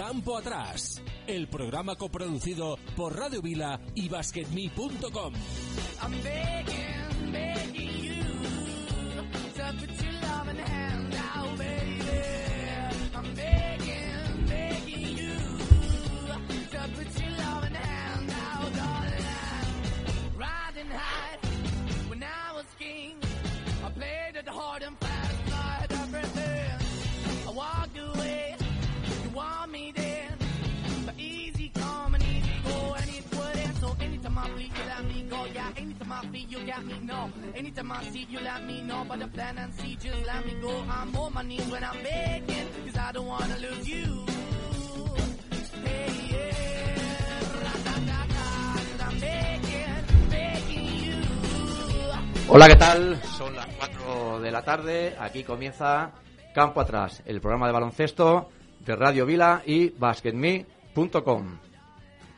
Campo Atrás, el programa coproducido por Radio Vila y BasketMe.com. I feel, you got me. No, anytime I see, you let me know. But the plan and see, just let me go. I'm on my knees when I'm begging, cause I don't wanna lose you. Hey, yeah, ra-da-da-da, 'cause I'm begging, begging you. Hola, ¿qué tal? Son las 4 de la tarde. Aquí comienza Campo Atrás, el programa de baloncesto de Radio Vila y basketme.com.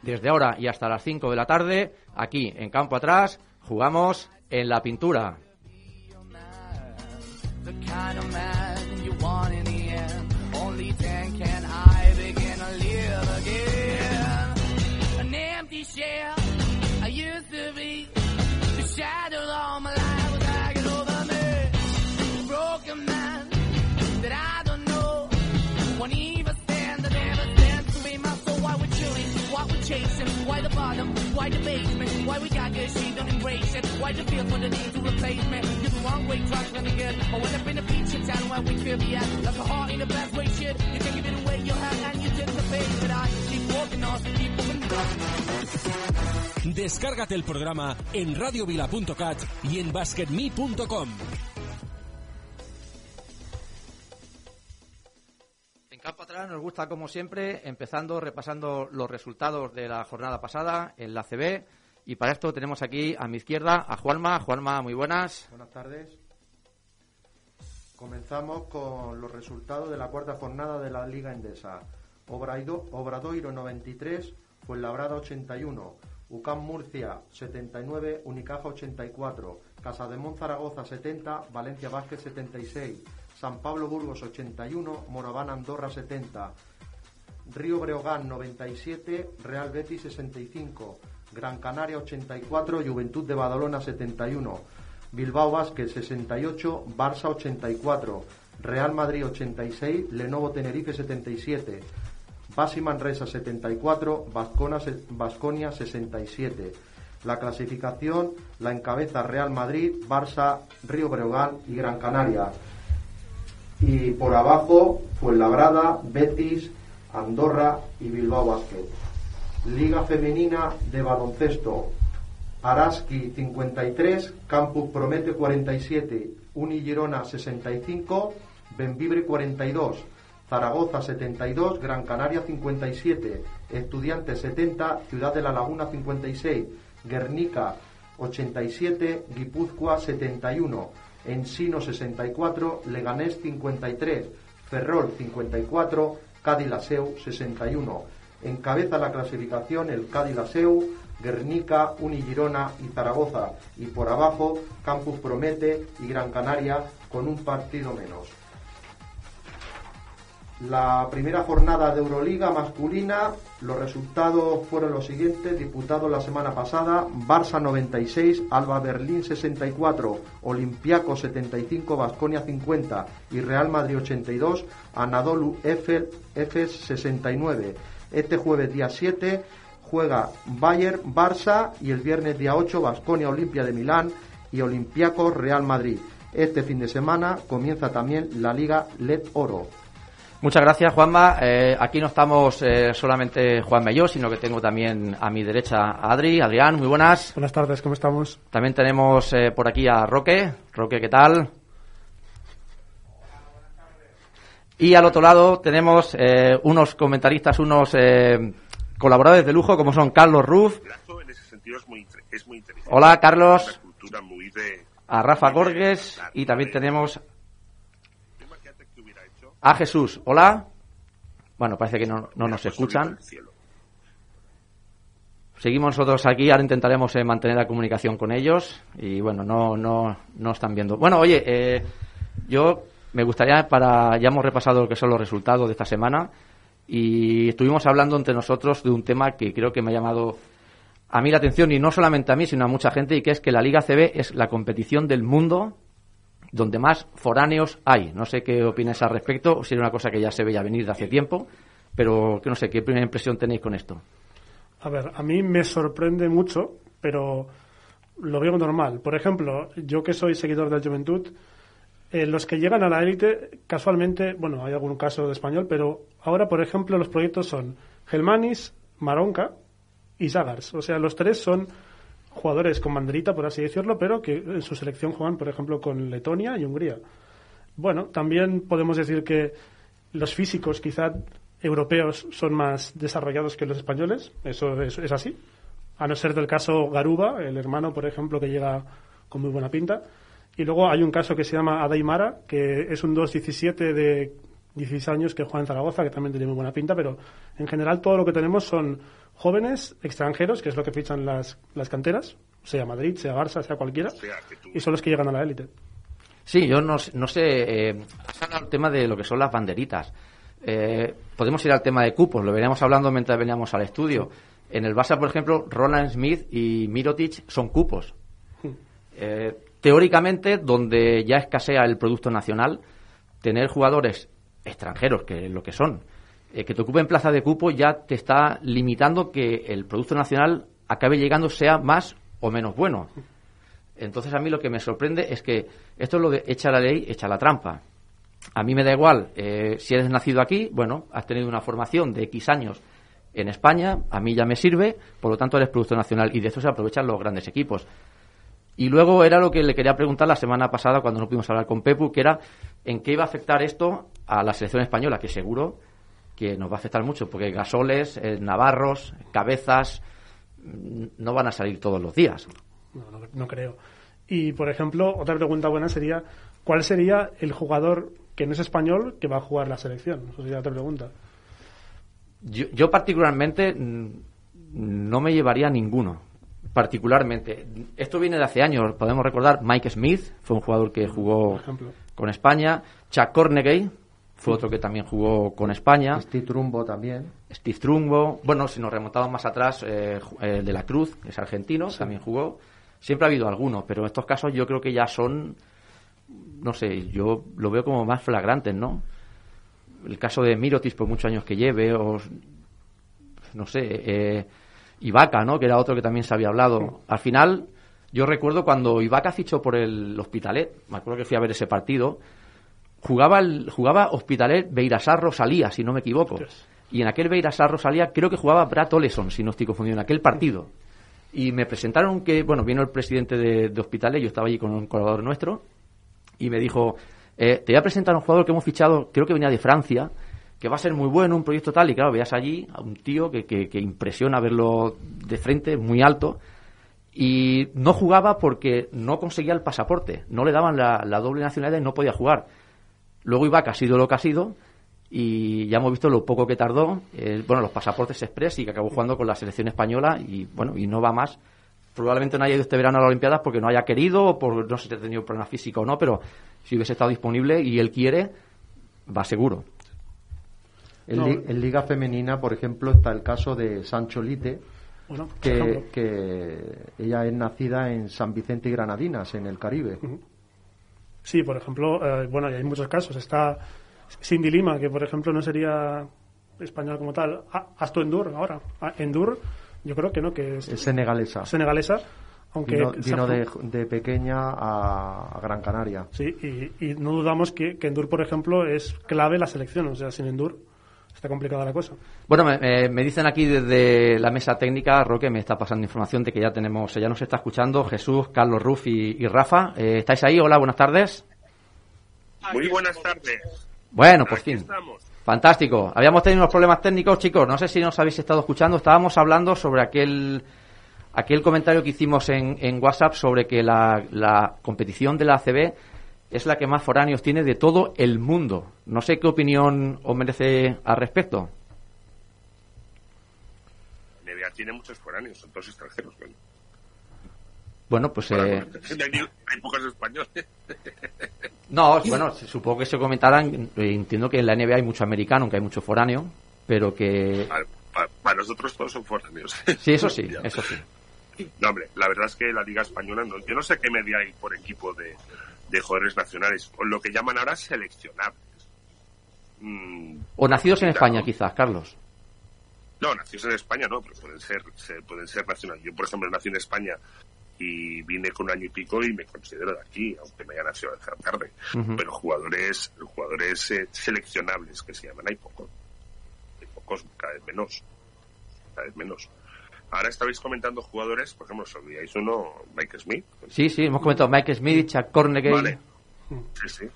Desde ahora y hasta las 5 de la tarde, aquí en Campo Atrás, jugamos en la pintura. Why the bottom, why the why we got good, she don't embrace it. Why the feel for the need to replace me? You're the wrong way, to. I went up in the feature town where we could be at. Like a heart in the best way, shit. You can give it away, you have, and you the face. But I keep walking on, keep moving on. Descárgate el programa en radiovila.cat y en basketme.com. En Campo Atrás nos gusta, como siempre, empezando repasando los resultados de la jornada pasada en la CB. Y para esto tenemos aquí a mi izquierda a Juanma. Juanma, muy buenas. Buenas tardes. Comenzamos con los resultados de la cuarta jornada de la Liga Endesa. Obraido- Obradoiro 93, Fuenlabrada 81, UCAM Murcia 79, Unicaja 84, Casademón Zaragoza 70, Valencia Vázquez 76, San Pablo Burgos 81, Moraván Andorra 70, Río Breogán 97, Real Betis 65, Gran Canaria 84, Juventud de Badalona 71, Bilbao Basket 68, Barça 84, Real Madrid 86, Lenovo Tenerife 77, Basi Manresa 74, Vascona se- Vasconia 67. La clasificación la encabeza Real Madrid, Barça, Río Breogán y Gran Canaria. Y por abajo, Fuenlabrada, Betis, Andorra y Bilbao Basket. Liga Femenina de Baloncesto. Araski 53, Campus Promete 47, Uni Girona 65, Benvibre 42, Zaragoza 72, Gran Canaria 57, Estudiantes 70, Ciudad de la Laguna 56, Guernica 87, Guipúzcoa 71, Ensino 64, Leganés 53, Ferrol 54, Cádiz Laseu 61. Encabeza la clasificación el Cádiz Laseu, Guernica, Unigirona y Zaragoza. Y por abajo, Campus Promete y Gran Canaria con un partido menos. La primera jornada de Euroliga masculina, los resultados fueron los siguientes, disputados la semana pasada, Barça 96, Alba Berlín 64, Olympiacos 75, Basconia 50 y Real Madrid 82, Anadolu Efes 69. Este jueves día 7 juega Bayern Barça y el viernes día 8 Basconia Olimpia de Milán y Olympiacos Real Madrid. Este fin de semana comienza también la Liga LED Oro. Muchas gracias, Juanma. Eh, aquí no estamos eh, solamente Juanma y yo, sino que tengo también a mi derecha a Adri. Adrián, muy buenas. Buenas tardes, ¿cómo estamos? También tenemos eh, por aquí a Roque. Roque, ¿qué tal? Y al otro lado tenemos eh, unos comentaristas, unos eh, colaboradores de lujo, como son Carlos Ruf. Lazo en ese sentido es muy, inter- es muy inteligente. Hola, Carlos. Muy de... A Rafa muy Gorges. Y también de- tenemos a Jesús. Hola. Bueno, parece que no, no nos hubiéramos escuchan. Seguimos nosotros aquí, ahora intentaremos eh, mantener la comunicación con ellos y bueno, no, no, no están viendo. Bueno, oye, eh, yo me gustaría para, ya hemos repasado lo que son los resultados de esta semana, y estuvimos hablando entre nosotros de un tema que creo que me ha llamado a mí la atención y no solamente a mí, sino a mucha gente, y que es que la Liga CB es la competición del mundo donde más foráneos hay. No sé qué opináis al respecto, si era una cosa que ya se veía venir de hace tiempo, pero que no sé, ¿qué primera impresión tenéis con esto? A ver, a mí me sorprende mucho, pero lo veo normal. Por ejemplo, yo que soy seguidor del Juventud, eh, los que llegan a la élite, casualmente, bueno, hay algún caso de español, pero ahora, por ejemplo, los proyectos son Gelmanis, Maronca y Zagars. O sea, los tres son jugadores con banderita, por así decirlo, pero que en su selección juegan, por ejemplo, con Letonia y Hungría. Bueno, también podemos decir que los físicos quizá europeos son más desarrollados que los españoles, eso es, es así. A no ser del caso Garuba, el hermano, por ejemplo, que llega con muy buena pinta. Y luego hay un caso que se llama Adaimara, que es un 2-17 de 16 años que juega en Zaragoza, que también tiene muy buena pinta, pero en general todo lo que tenemos son jóvenes extranjeros, que es lo que fichan las, las canteras, sea Madrid, sea Barça, sea cualquiera, O sea, que tú- y son los que llegan a la élite. Sí, yo no, no sé, eh, has hablado el tema de lo que son las banderitas. Eh, podemos ir al tema de cupos, lo veníamos hablando mientras veníamos al estudio. En el Barça, por ejemplo, Roland Smith y Mirotic son cupos. Eh, teóricamente, donde ya escasea el producto nacional, tener jugadores extranjeros, que es lo que son, eh, que te ocupen plaza de cupo ya te está limitando que el producto nacional acabe llegando, sea más o menos bueno. Entonces a mí lo que me sorprende es que esto es lo de echa la ley, echa la trampa. A mí me da igual, eh, si eres nacido aquí, bueno, has tenido una formación de X años en España, a mí ya me sirve, por lo tanto eres producto nacional y de eso se aprovechan los grandes equipos. Y luego era lo que le quería preguntar la semana pasada cuando no pudimos hablar con Pepu, que era en qué iba a afectar esto a la selección española, que seguro que nos va a afectar mucho, porque gasoles, eh, navarros, cabezas, mm, no van a salir todos los días. No, no, no creo. Y, por ejemplo, otra pregunta buena sería, ¿cuál sería el jugador que no es español que va a jugar la selección? Eso sería otra pregunta. Yo, yo particularmente mm, no me llevaría a ninguno. Particularmente. Esto viene de hace años. Podemos recordar Mike Smith, fue un jugador que jugó Por ejemplo. con España. Chuck Cornegay fue otro que también jugó con España. Steve Trumbo también. Steve Trumbo. Bueno, si nos remontamos más atrás, eh, eh, de la Cruz, que es argentino, también jugó. Siempre ha habido alguno, pero en estos casos yo creo que ya son, no sé, yo lo veo como más flagrantes, ¿no? El caso de Mirotis, por muchos años que lleve, o no sé, eh, Ibaka, ¿no? Que era otro que también se había hablado. Al final, yo recuerdo cuando Ibaka fichó por el Hospitalet, me acuerdo que fui a ver ese partido, jugaba, el, jugaba Hospitalet Beirasar Rosalía, si no me equivoco. Y en aquel Beirasar Rosalía creo que jugaba Brad Oleson, si no estoy confundido, en aquel partido. Y me presentaron que, bueno, vino el presidente de, de Hospitalet, yo estaba allí con un colaborador nuestro, y me dijo, eh, te voy a presentar a un jugador que hemos fichado, creo que venía de Francia, que va a ser muy bueno, un proyecto tal, y claro, veías allí a un tío que, que, impresiona verlo de frente, muy alto, y no jugaba porque no conseguía el pasaporte, no le daban la, la doble nacionalidad y no podía jugar. Luego Ibaka ha sido lo que ha sido, y ya hemos visto lo poco que tardó, bueno, los pasaportes express y que acabó jugando con la selección española y bueno, y no va más. Probablemente no haya ido este verano a las Olimpiadas porque no haya querido o por no sé si ha tenido problema físico o no, pero si hubiese estado disponible y él quiere, va seguro. En, No. li- en Liga Femenina, por ejemplo, está el caso de Sancho Lite, Bueno, que, que ella es nacida en San Vicente y Granadinas, en el Caribe. Sí, por ejemplo, eh, bueno, y hay muchos casos. Está Cindy Lima, que por ejemplo no sería española como tal. Ah, Asto Endur, ahora. Ah, Endur, yo creo que no, que es Es senegalesa. senegalesa, aunque... Vino, de, de pequeña a, a Gran Canaria. Sí, y, y no dudamos que, que Endur, por ejemplo, es clave la selección. O sea, sin Endur está complicada la cosa. Bueno, me, me- dicen aquí desde la mesa técnica, Roque me está pasando información de que ya tenemos, ya nos está escuchando Jesús, Carlos Ruf y, y Rafa. Eh, ¿Estáis ahí? Hola, buenas tardes. Muy buenas tardes. Bueno, por Aquí fin. estamos. Fantástico. Habíamos tenido unos problemas técnicos, chicos. No sé si nos habéis estado escuchando. Estábamos hablando sobre aquel aquel comentario que hicimos en, en WhatsApp sobre que la, la competición de la ACB es la que más foráneos tiene de todo el mundo. No sé qué opinión os merece al respecto. La NBA tiene muchos foráneos, son todos extranjeros. Bueno, Bueno, pues eh, hay, pocos españoles. no, bueno, supongo que se comentarán. eh, Entiendo que en la NBA hay mucho americano, que hay mucho foráneo, pero que... Para, para- para nosotros todos son foráneos. Sí, eso sí, eso sí. No, hombre, la verdad es que la Liga Española, no, yo no sé qué media hay por equipo de, de jugadores nacionales, o lo que llaman ahora seleccionables. Mm, O nacidos en. España, quizás, Carlos. No, nacidos en España no, pero pueden ser, se- pueden ser nacionales. Yo, por ejemplo, nací en España y vine con un año y pico y me considero de aquí, aunque me haya nacido tarde. Ujú. Pero jugadores, jugadores eh, seleccionables que se llaman, hay pocos. Hay pocos, cada vez menos. Cada vez menos. Ahora estabais comentando jugadores, por ejemplo, os olvidáis uno, Mike Smith. Sí, sí, hemos comentado Mike Smith, Chuck Cornegay. Vale. Sí, sí.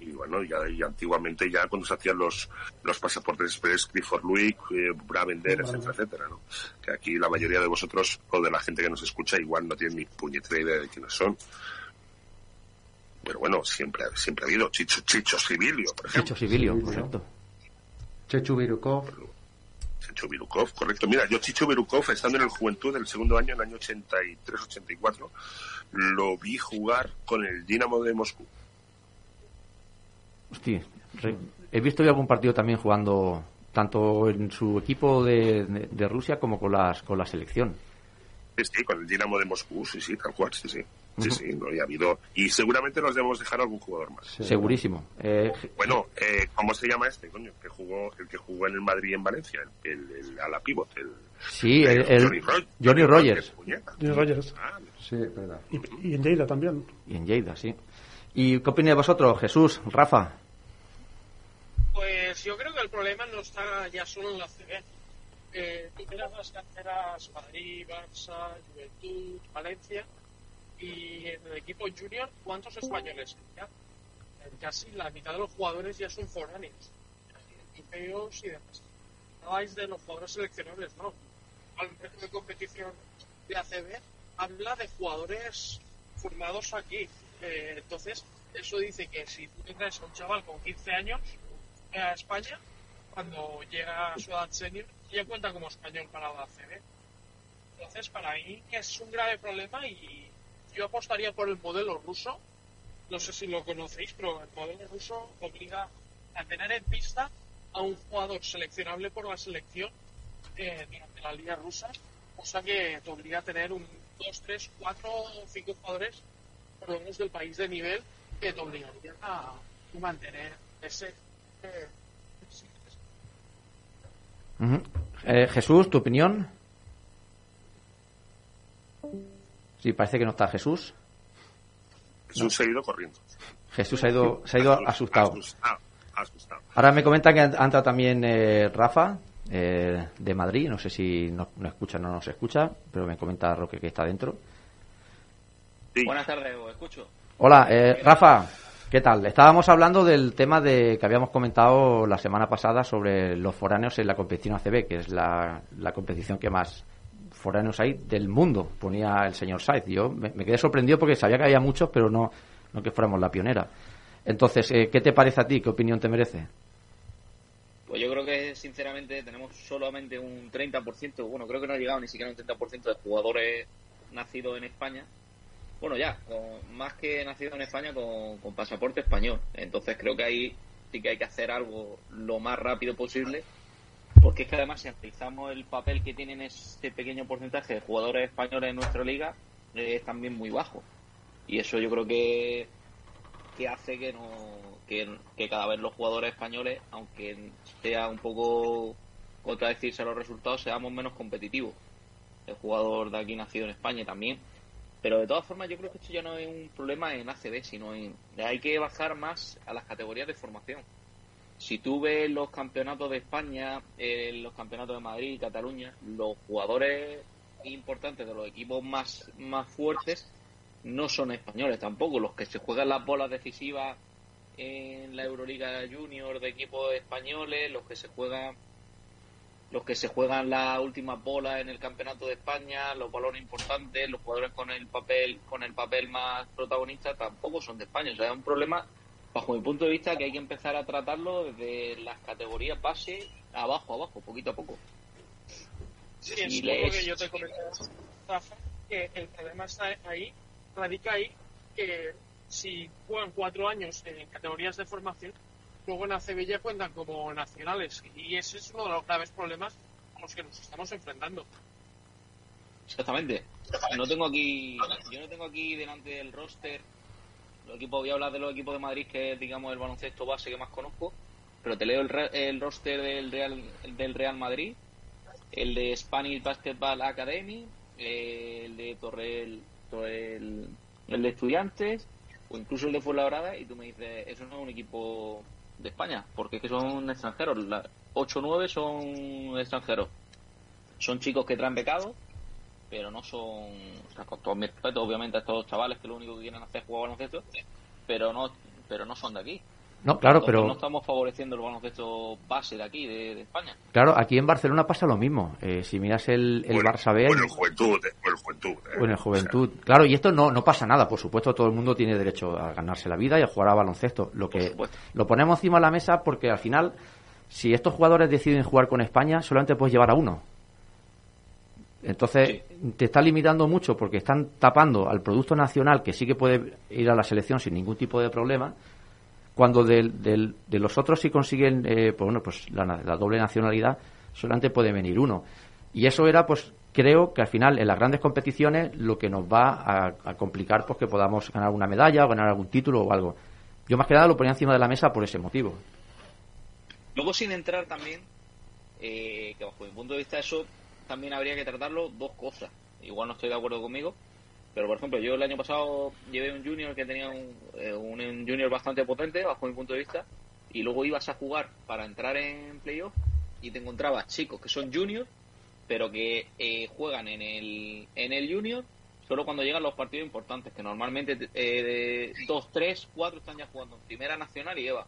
Y bueno, ya, y antiguamente ya cuando se hacían los, los pasaportes express, Clifford Louis, eh, Bravender, etcétera, etcétera, ¿no? Que aquí la mayoría de vosotros, o de la gente que nos escucha, igual no tiene ni puñetera idea de quiénes son. Pero bueno, siempre, siempre ha habido Chicho, Chicho Sibilio, por ejemplo. Chicho Sibilio. correcto. Chechu Virukov, Chicho Virukov, correcto. Mira, yo Chicho Virukov, estando en el Juventud del segundo año, en el año 83-84, lo vi jugar con el Dinamo de Moscú. Hostia, he visto yo algún partido también jugando tanto en su equipo de, de- de Rusia como con las con la selección. Sí, sí, con el Dinamo de Moscú, sí, sí, tal cual, sí, sí. Sí, sí, no, y ha habido. Y seguramente nos debemos dejar algún jugador más. Sí. Segurísimo. Eh, Bueno, eh, ¿cómo se llama este, coño? Que jugó, el que jugó en el Madrid y en Valencia, el, el, el- a la pivot, el, sí, el, el- Johnny, Ro- Johnny Rogers. Johnny Rogers. Ah, sí, verdad. Y, y en Lleida también. Y en Lleida, sí. ¿Y qué opináis vosotros, Jesús, Rafa? Pues yo creo que el problema no está ya solo en la CB. Eh, tú miras las canteras Madrid, Barça, Juventud, Valencia y en el equipo junior, ¿cuántos españoles ya? Casi la mitad de los jugadores ya son foráneos, europeos y demás. Habláis de los jugadores seleccionables, no. Al de competición de ACB habla de jugadores formados aquí. Eh, entonces, eso dice que si tú te traes a un chaval con 15 años eh, a España, cuando llega a su edad senior, ya cuenta como español para la ACB. Entonces, para mí es un grave problema y yo apostaría por el modelo ruso. No sé si lo conocéis, pero el modelo ruso obliga a tener en pista a un jugador seleccionable por la selección eh, durante la liga rusa, cosa que te obliga a tener un 2, 3, 4 o 5 jugadores, por lo menos del país de nivel, que te obligarían a mantener ese. eh. Eh, Jesús, ¿tu opinión? Sí, parece que no está Jesús. Jesús se ha ido corriendo. Jesús ha ido, se ha ido asustado. Asustado. asustado. Ahora me comentan que entrado también eh, Rafa, eh, de Madrid. No sé si nos, nos escucha o no nos escucha, pero me comenta Roque que está dentro. Sí. Buenas tardes, os escucho. Hola, eh, Rafa, ¿qué tal? Estábamos hablando del tema de que habíamos comentado la semana pasada sobre los foráneos en la competición ACB, que es la, la competición que más foráneos hay del mundo, ponía el señor Saiz. Yo me, quedé sorprendido porque sabía que había muchos, pero no, no que fuéramos la pionera. Entonces, eh, ¿qué te parece a ti? ¿Qué opinión te merece? Pues yo creo que sinceramente tenemos solamente un 30%, bueno, creo que no ha llegado ni siquiera un 30% de jugadores nacidos en España. Bueno, ya, más que nacidos en España con, con pasaporte español. Entonces creo que ahí sí que hay que hacer algo lo más rápido posible. Porque es que además si analizamos el papel que tienen este pequeño porcentaje de jugadores españoles en nuestra liga, eh, es también muy bajo. Y eso yo creo que, que hace que no que, cada vez los jugadores españoles, aunque sea un poco contradecirse a los resultados, seamos menos competitivos. El jugador de aquí nacido en España también. Pero de todas formas yo creo que esto ya no es un problema en ACB, sino en... Hay que bajar más a las categorías de formación. Si tú ves los campeonatos de España, eh, los campeonatos de Madrid y Cataluña, los jugadores importantes de los equipos más, más fuertes no son españoles tampoco. Los que se juegan las bolas decisivas en la Euroliga Junior de equipos españoles, los que se juegan los que se juegan las últimas bolas en el campeonato de España, los balones importantes, los jugadores con el papel con el papel más protagonista tampoco son de España. O sea, es un problema bajo mi punto de vista que hay que empezar a tratarlo desde las categorías base abajo, abajo, poquito a poco. Sí, Y es lo les- que yo te comentaba, Rafa, que el problema está ahí, radica ahí, que si juegan cuatro años en categorías de formación, luego en ACB ya cuentan como nacionales. Y ese es uno de los graves problemas a los que nos estamos enfrentando. Exactamente. No tengo aquí, yo no tengo aquí delante del roster. Los equipos, voy a hablar de los equipos de Madrid, que es, digamos, el baloncesto base que más conozco. Pero te leo el, el roster del Real, del Real Madrid, el de Spanish Basketball Academy, el de Torrel, el de Estudiantes, o incluso el de Fuenlabrada, y tú me dices, eso no es un equipo de España, porque es que son extranjeros. La, 8-9 son extranjeros. Son chicos que traen becados, pero no son, o sea, con todo mi respeto, obviamente, a estos chavales que lo único que quieren hacer es jugar baloncesto, pero no, pero no son de aquí. No, claro, Entonces, pero no estamos favoreciendo el baloncesto base de aquí, de, de España. claro, aquí en Barcelona pasa lo mismo. Eh, si miras el, el Bueno, Barça B, Bueno, en juventud, eh, bueno, en juventud. eh. o en el Juventud, claro, y esto no, no pasa nada, por supuesto, todo el mundo tiene derecho a ganarse la vida y a jugar a baloncesto. Lo que lo ponemos encima de la mesa porque al final, si estos jugadores deciden jugar con España, solamente puedes llevar a uno. Entonces, te está limitando mucho porque están tapando al producto nacional que sí que puede ir a la selección sin ningún tipo de problema, cuando del- del- de los otros si consiguen eh, pues bueno, pues la, la doble nacionalidad, solamente puede venir uno. Y eso era, pues creo que al final en las grandes competiciones lo que nos va a, a complicar pues que podamos ganar una medalla o ganar algún título o algo. Yo más que nada lo ponía encima de la mesa por ese motivo. Luego, sin entrar también, eh, que bajo mi punto de vista, eso también habría que tratarlo dos cosas. Igual no estoy de acuerdo conmigo, pero por ejemplo, yo el año pasado llevé un junior que tenía un, eh, un junior bastante potente, bajo mi punto de vista, y luego ibas a jugar para entrar en playoff y te encontrabas chicos que son juniors, pero que eh, juegan en el, en el junior solo cuando llegan los partidos importantes, que normalmente eh, 2, 3, 4 están ya jugando en Primera Nacional y EVA.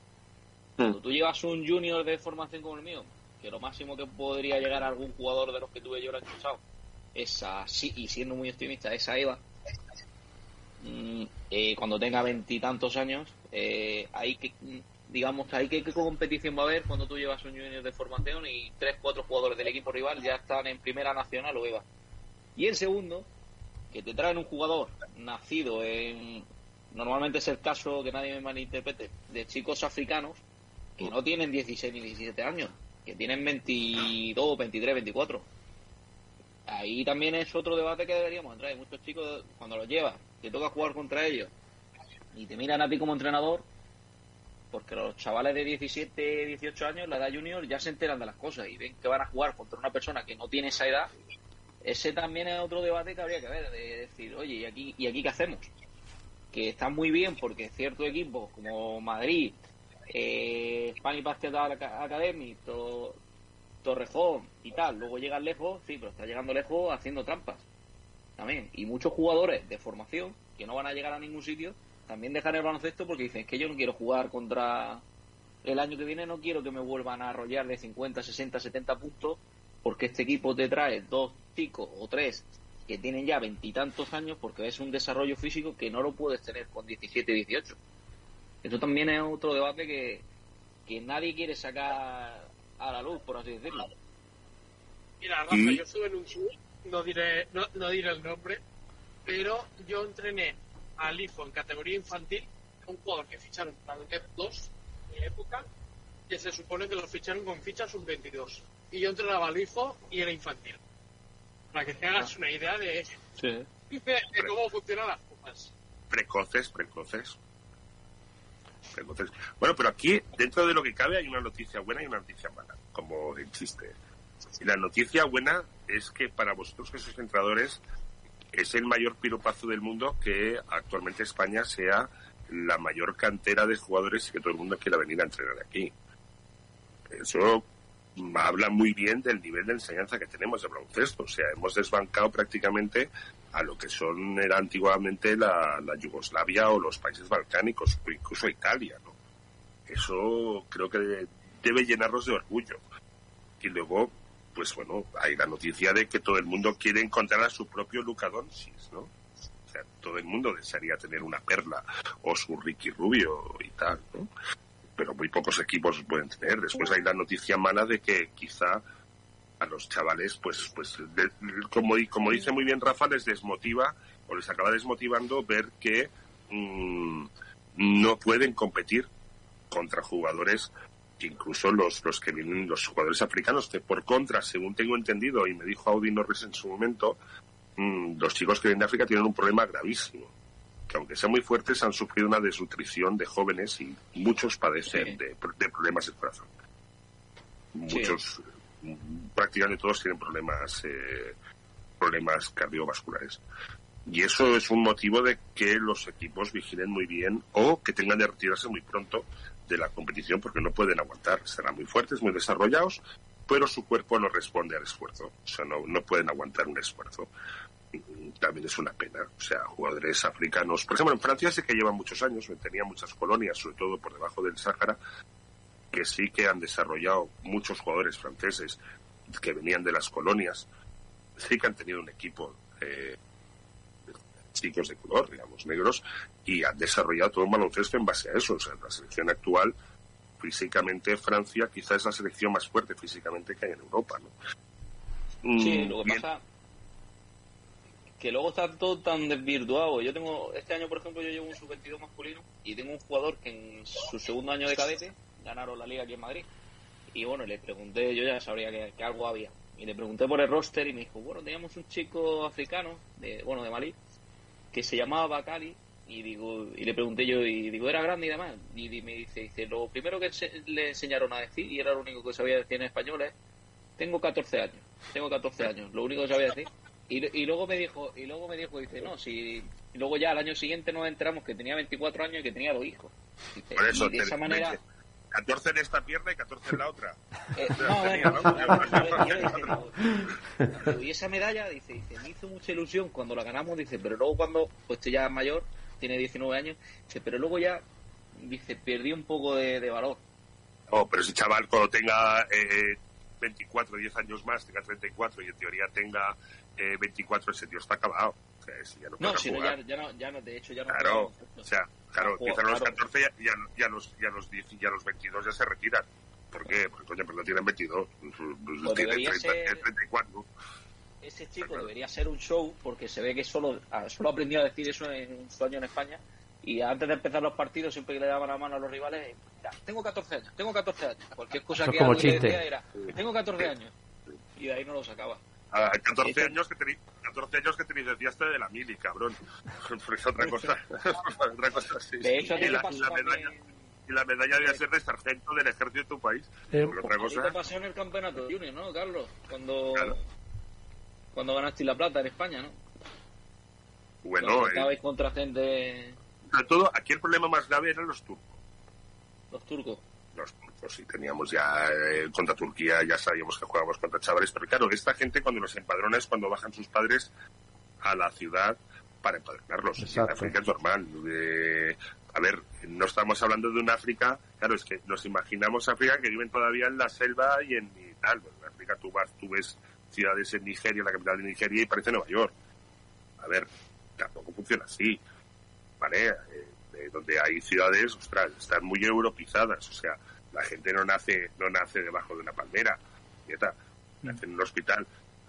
Cuando tú llevas un junior de formación como el mío, que lo máximo que podría llegar a algún jugador de los que tuve yo el año pasado, es así, y siendo muy optimista, esa EVA, mm, eh, cuando tenga veintitantos años, eh, hay que, mm, digamos, hay que qué competición va a haber cuando tú llevas un junior de formación y tres, cuatro jugadores del equipo rival ya están en primera nacional o EVA. Y en segundo, que te traen un jugador nacido en, normalmente es el caso que nadie me malinterprete, de chicos africanos que no tienen 16 ni 17 años, que tienen 22, 23, 24. Ahí también es otro debate que deberíamos entrar. Hay muchos chicos, cuando los llevas, te toca jugar contra ellos y te miran a ti como entrenador, porque los chavales de 17, 18 años, la edad junior, ya se enteran de las cosas y ven que van a jugar contra una persona que no tiene esa edad. Ese también es otro debate que habría que ver, de decir, oye, ¿y aquí, ¿y aquí qué hacemos? Que está muy bien porque ciertos equipos como Madrid, eh, Spanish Basketball Aca- Academy, To- Torrejón y tal, luego llegan lejos, sí, pero está llegando lejos haciendo trampas también. Y muchos jugadores de formación que no van a llegar a ningún sitio también dejan el baloncesto porque dicen "Es que yo no quiero jugar contra el año que viene, no quiero que me vuelvan a arrollar de 50, 60, 70 puntos porque este equipo te trae dos chicos o tres que tienen ya veintitantos años porque es un desarrollo físico que no lo puedes tener con 17, 18. Esto también es otro debate que, que nadie quiere sacar a la luz, por así decirlo. Mira, Rafa, yo estuve en un club, no diré, no, no diré el nombre, pero yo entrené al hijo en categoría infantil, un jugador que ficharon para el GEP 2 en época, que se supone que lo ficharon con ficha sub-22. Y yo entrenaba al hijo y era infantil. Para que te hagas una idea de, de, de cómo funcionan las cosas. precoces, precoces. Precoces. Bueno, pero aquí, dentro de lo que cabe, hay una noticia buena y una noticia mala, como el chiste. Y la noticia buena es que para vosotros que sois entrenadores es el mayor piropazo del mundo que actualmente España sea la mayor cantera de jugadores y que todo el mundo quiera venir a entrenar aquí. Eso habla muy bien del nivel de enseñanza que tenemos de baloncesto. O sea, hemos desbancado prácticamente a lo que son era antiguamente la, la Yugoslavia o los países balcánicos, incluso Italia, ¿no? Eso creo que debe llenarnos de orgullo. Y luego, pues bueno, hay la noticia de que todo el mundo quiere encontrar a su propio Luca Doncic, ¿no? O sea, todo el mundo desearía tener una perla o su Ricky Rubio y tal, ¿no? Pero muy pocos equipos pueden tener. Después hay la noticia mala de que quizá a los chavales, pues, pues de- como, como dice muy bien Rafa, les desmotiva o les acaba desmotivando ver que mm, no pueden competir contra jugadores incluso los, los que vienen, los jugadores africanos, que por contra, según tengo entendido, y me dijo Audi Norris en su momento, mm, los chicos que vienen de África tienen un problema gravísimo. Que aunque sean muy fuertes, han sufrido una desnutrición de jóvenes y muchos padecen Sí. de, de problemas del corazón. Muchos, mm, prácticamente todos tienen problemas, eh, problemas cardiovasculares. Y eso es un motivo de que los equipos vigilen muy bien o que tengan de retirarse muy pronto de la competición porque no pueden aguantar. Serán muy fuertes, muy desarrollados, pero su cuerpo no responde al esfuerzo. O sea, no, no pueden aguantar un esfuerzo. También es una pena. O sea, jugadores africanos. Por ejemplo, en Francia sí que llevan muchos años, tenía muchas colonias, sobre todo por debajo del Sáhara, que sí que han desarrollado muchos jugadores franceses que venían de las colonias. Sí que han tenido un equipo. Eh, chicos de color, digamos, negros, y han desarrollado todo un baloncesto en base a eso. O sea, la selección actual, físicamente, Francia quizás es la selección más fuerte físicamente que hay en Europa, ¿no? Sí, Mm, lo que bien. pasa que luego está todo tan desvirtuado. Yo tengo, este año, por ejemplo, yo llevo un sub-22 masculino y tengo un jugador que en su segundo año de cadete ganaron la liga aquí en Madrid. Y bueno, le pregunté, yo ya sabría que, algo había. Y le pregunté por el roster y me dijo, bueno, teníamos un chico africano, de, bueno, de Malí, que se llamaba Bakali. Y digo, y le pregunté yo, y digo, era grande y demás. Y, y me dice, dice, lo primero que se- le enseñaron a decir, y era lo único que sabía decir en español, es, tengo 14 años, tengo 14 años, lo único que sabía decir. Y, y luego me dijo, y luego me dijo, dice, no, si y luego ya al año siguiente nos enteramos que tenía 24 años y que tenía dos hijos. Dice, Por eso, y de te- esa manera, 14 en esta pierna y 14 en la otra. eh, y esa medalla, dice, dice, me hizo mucha ilusión cuando la ganamos, dice, pero luego cuando, pues este ya es mayor, tiene 19 años, dice, pero luego ya, dice, perdí un poco de, de valor. Oh, pero ese chaval cuando tenga eh, 24, 10 años más, tenga 34 y en teoría tenga eh, 24, ese tío está acabado. O sea, ese ya no, No, si no, jugar. ya, ya no, ya no, de hecho ya no. Claro, o sea, claro, empiezan a los claro. 14 ya, ya, ya los, ya los 10 y ya los 22 ya se retiran. ¿Por qué? Porque coño, pero no tienen 22, pues, Pues tienen debería 30, ser- 34. ese chico debería ser un show porque se ve que solo, ah, solo aprendió a decir eso en su año en España y antes de empezar los partidos siempre que le daban la mano a los rivales "Ya, tengo 14 años, tengo 14 años cualquier cosa Eso es que como chiste. decía era tengo 14 años y de ahí no lo sacaba A 14 Eso- años que te, 14 años que te licenciaste de la mili, cabrón. Pues otra cosa. otra cosa sí. de hecho y, la, pasó y la medalla, y la medalla debe ser de sargento del ejército de tu país. Eh, otra te cosa. pasó en el campeonato junior ¿no Carlos? cuando Claro. cuando ganaste la plata en España ¿no? Bueno, eh, estabais contra gente sobre todo, aquí el problema más grave eran los turcos. los turcos Los turcos, sí, teníamos ya eh, contra Turquía, ya sabíamos que jugábamos contra chavales, pero claro, esta gente cuando los empadrona es cuando bajan sus padres a la ciudad para empadronarlos. En. África es normal. Eh, a ver, no estamos hablando de un África, claro, es que nos imaginamos África que viven todavía en la selva y en y tal. Pues en África tú vas, tú ves ciudades en Nigeria, la capital de Nigeria, y parece Nueva York. A ver, tampoco funciona así. ¿vale? Eh, eh, donde hay ciudades, ostras, están muy europeizadas, o sea, la gente no nace, no nace debajo de una palmera, quieta, nace en un hospital.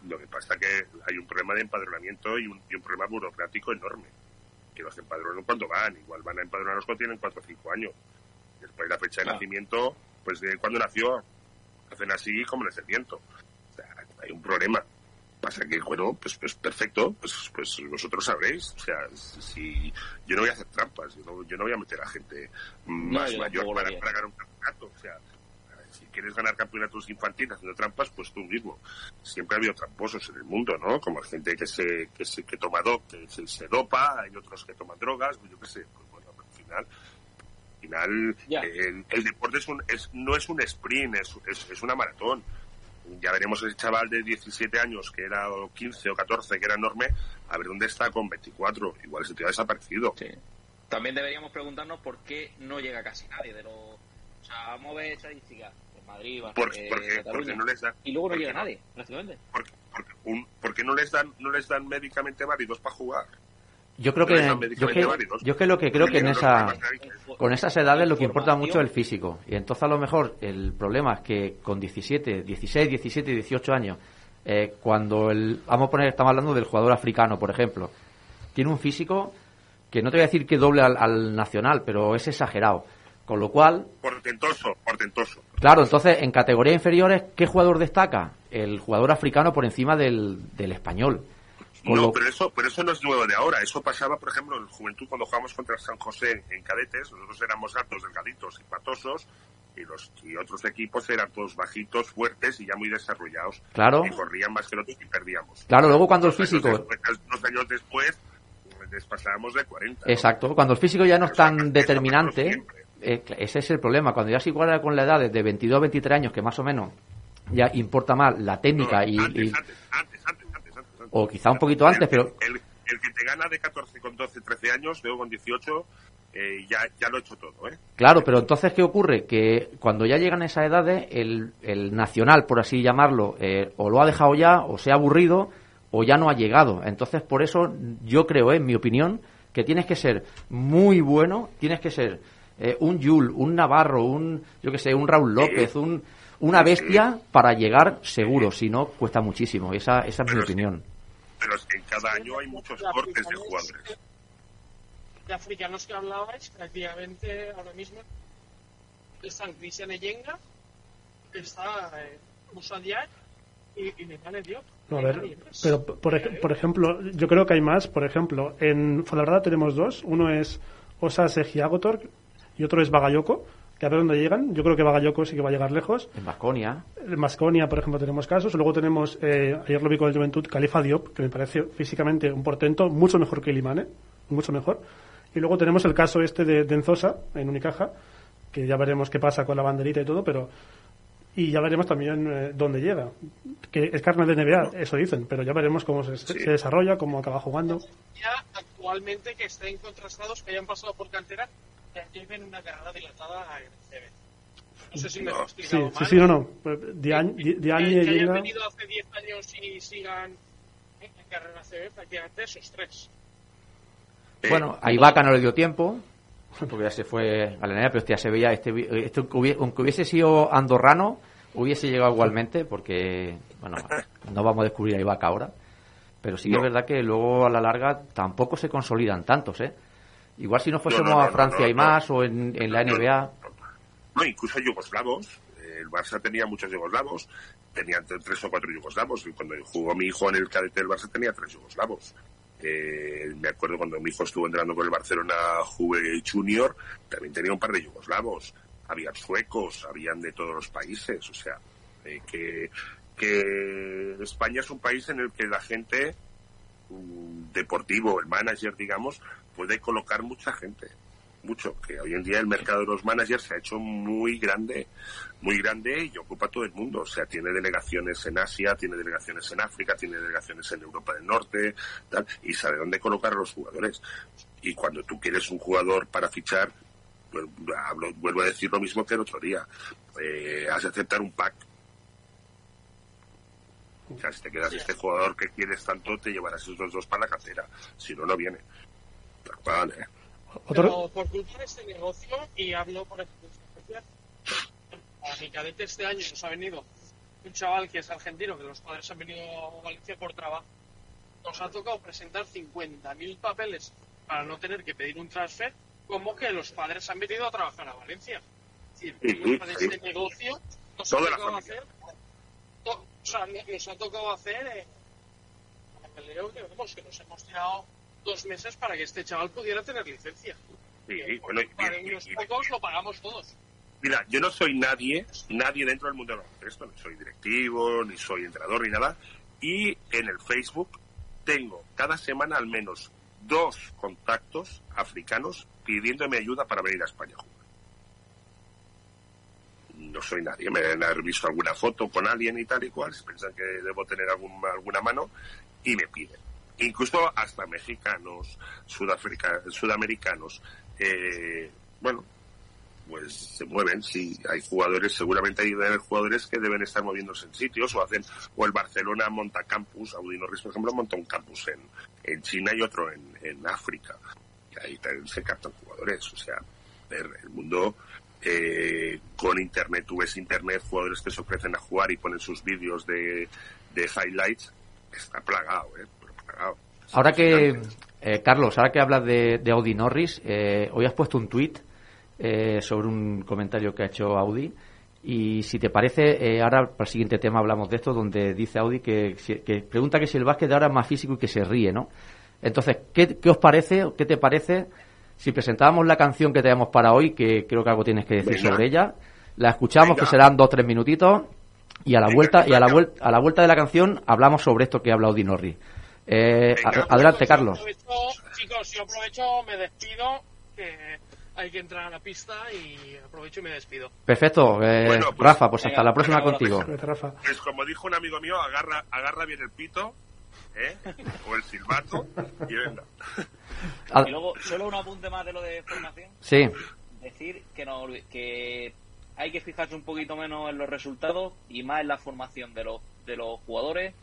Lo que pasa que hay un problema de empadronamiento y un, y un problema burocrático enorme. Que los empadronan cuando van, igual van a empadronarlos cuando tienen 4 o 5 años. Después la fecha de nacimiento, pues de cuando nació, hacen así como viento. O sea, hay un problema. Pasa que, bueno, pues, pues perfecto, pues, pues vosotros sabréis. O sea, si yo no voy a hacer trampas, yo no, yo no voy a meter a gente más yo mayor para, para ganar un campeonato. O sea, si quieres ganar campeonatos infantiles haciendo trampas, pues tú mismo. Siempre ha habido tramposos en el mundo, ¿no? Como gente que se, que se que toma do, que se, se dopa, hay otros que toman drogas, pues yo qué sé. Pues bueno, al final, al final el, el deporte es un, es, no es un sprint, es, es, es una maratón. Ya veremos ese chaval de 17 años, que era o 15 o 14, que era enorme, a ver dónde está con 24. Igual se te ha desaparecido. Sí. También deberíamos preguntarnos por qué no llega casi nadie de los. O sea, vamos a ver estadísticas Madrid, Bar- Porque, eh, porque, porque no les dan. Y luego no llega nadie, prácticamente. Porque, porque, un- porque no les dan no les dan médicamente válidos para jugar. Yo creo que, yo que, yo que lo que creo que en esa, con esas edades lo que importa mucho es el físico. Y entonces a lo mejor el problema es que con 17, 16, 17, 18 años, eh, cuando el, vamos a poner, estamos hablando del jugador africano, por ejemplo, tiene un físico que no te voy a decir que doble al, al nacional, pero es exagerado. Con lo cual, Portentoso, portentoso. claro, entonces en categorías inferiores, ¿qué jugador destaca? El jugador africano por encima del, del español. Con No, lo- pero eso, pero eso no es nuevo de ahora. Eso pasaba, por ejemplo, en Juventud cuando jugábamos contra San José en cadetes. Nosotros éramos altos, delgaditos y patosos. Y los y otros equipos eran todos bajitos, fuertes y ya muy desarrollados. Claro. Y corrían más que nosotros y perdíamos. Claro, luego cuando el Dos años físico... después- dos años después, les pasábamos de 40. ¿no? Exacto, cuando el físico ya no es tan determinante, eh, ese es el problema. Cuando ya se iguala con la edad de 22 a 23 años, que más o menos ya importa más la técnica No, y, antes, y- antes, antes, antes, antes, antes, antes. O quizá un poquito antes, El- pero El, el que te gana de 14 con 12, 13 años, luego con 18, eh, ya, ya lo he hecho todo, ¿eh? claro, pero entonces ¿qué ocurre? Que cuando ya llegan a esas edades, el, el nacional, por así llamarlo, eh, o lo ha dejado ya, o se ha aburrido, o ya no ha llegado. Entonces, por eso yo creo, eh, en mi opinión, que tienes que ser muy bueno, tienes que ser eh, un Yul, un Navarro, un, yo que sé, un Raúl López, un, una bestia para llegar seguro, si no, cuesta muchísimo. Esa, esa es mi opinión. Pero es que en cada año hay muchos cortes de jugadores. De africanos que hablabais, prácticamente ahora mismo están Cristian Eyenga, está eh, Musa Diagne y, y Diop. No, a ver, pero por, ej- por ejemplo, yo creo que hay más. Por ejemplo, en Fuenlabrada tenemos dos. Uno es Osas Egiagotor y otro es Bagayoko, que a ver dónde llegan. Yo creo que Bagayoko sí que va a llegar lejos. En Basconia, En Masconia, por ejemplo, tenemos casos. Luego tenemos, eh, ayer lo vi con el Juventud, Califa Diop, que me parece físicamente un portento mucho mejor que Limane, mucho mejor. Y luego tenemos el caso este de, de Enzosa, en Unicaja, que ya veremos qué pasa con la banderita y todo, pero... Y ya veremos también eh, dónde llega. Que es carne de NBA, eso dicen, pero ya veremos cómo se, se desarrolla, cómo acaba jugando. Ya actualmente que estén contrastados, que hayan pasado por cantera, que lleven una carrera dilatada en CB. No sé si me No. Sí, explicado sí, mal. sí, no, no. Diagne Que- Diagne que, y que hayan venido hace 10 años y sigan en carrera CB, prácticamente esos tres. Eh, Bueno, a Ibaka no le dio tiempo, porque ya se fue a la NBA, pero hostia, se veía, este, este aunque hubiese sido andorrano, hubiese llegado igualmente, porque, bueno, no vamos a descubrir a Ibaka ahora, pero sí que No. es verdad que luego a la larga tampoco se consolidan tantos, ¿eh? Igual si no fuésemos no, no, a Francia y más, o en, en la NBA, No, incluso yugoslavos. El Barça tenía muchos yugoslavos. Tenía tres o cuatro yugoslavos. Y cuando jugó mi hijo en el cadete del Barça tenía tres yugoslavos. Eh, me acuerdo cuando mi hijo estuvo entrenando con el Barcelona Juve Junior, también tenía un par de yugoslavos. Había suecos, habían de todos los países. O sea, eh, que, que España es un país en el que la gente mm, deportivo, el manager, digamos, puede colocar mucha gente. Mucho. Que hoy en día el mercado de los managers se ha hecho muy grande, muy grande y ocupa todo el mundo. O sea, tiene delegaciones en Asia, tiene delegaciones en África, tiene delegaciones en Europa del Norte, tal, y sabe dónde colocar a los jugadores. Y cuando tú quieres un jugador para fichar, pues, hablo- vuelvo a decir lo mismo que el otro día. Eh, has de aceptar un pack. O sea, si te quedas este jugador que quieres tanto, te llevarás esos dos para la cartera. Si no, no viene. Tal cual, ¿eh? Otro, Pero por culpa de este negocio, y hablo por experiencia, a mi cadete este año nos ha venido un chaval que es argentino, que los padres han venido a Valencia por trabajo. Nos ha tocado presentar 50.000 papeles para no tener que pedir un transfer, como que los padres han venido a trabajar a Valencia. Es decir, por Sí, culpa de sí. este negocio, nos Toda ha tocado hacer. to- o sea, nos ha tocado hacer. Eh, papeleo que, vamos, que nos hemos tirado dos meses para que este chaval pudiera tener licencia. Sí, bueno, Para y- unos y- pocos lo pagamos todos. Mira, yo no soy nadie, nadie dentro del mundo del baloncesto, ni soy directivo, ni soy entrenador, ni nada. Y en el Facebook tengo cada semana al menos dos contactos africanos pidiéndome ayuda para venir a España a jugar. No soy nadie, me deben haber visto alguna foto con alguien y tal y cual, se piensan que debo tener algún, alguna mano y me piden. Incluso hasta mexicanos, sudafrica- sudamericanos, eh, bueno, pues se mueven, sí, hay jugadores, seguramente hay jugadores que deben estar moviéndose en sitios o hacen, o el Barcelona monta campus, Audino Ruiz, por ejemplo, monta un campus en, en China y otro en, en África. Y ahí también se captan jugadores, o sea, el mundo eh, con internet, tú ves internet, jugadores que se ofrecen a jugar y ponen sus vídeos de, de highlights, está plagado, eh, Ahora que, eh, Carlos, ahora que hablas de, de Audi Norris, eh, hoy has puesto un tuit eh, sobre un comentario que ha hecho Audi. Y si te parece, eh, ahora para el siguiente tema hablamos de esto, donde dice Audi que, pregunta que si el básquet de ahora es más físico y que se ríe, ¿no? Entonces, ¿qué, qué os parece, qué te parece si presentábamos la canción que tenemos para hoy, que creo que algo tienes que decir Venga. sobre ella? La escuchamos, Venga. que serán dos o tres minutitos, y a la Venga, vuelta y a la vuelta a la vuelta de la canción hablamos sobre esto que habla Audi Norri. Eh, Venga. a- adelante, Carlos. yo aprovecho- chicos, yo aprovecho, me despido, que hay que entrar a la pista y aprovecho y me despido. Perfecto, eh, Bueno, pues, Rafa, pues hasta la próxima contigo. Rafa. Pues como dijo un amigo mío, agarra, agarra bien el pito, ¿eh? O el silbato, y venga. Y luego, solo un apunte más de lo de formación. sí, Decir que, no, que hay que fijarse un poquito menos en los resultados y más en la formación de los, de los jugadores.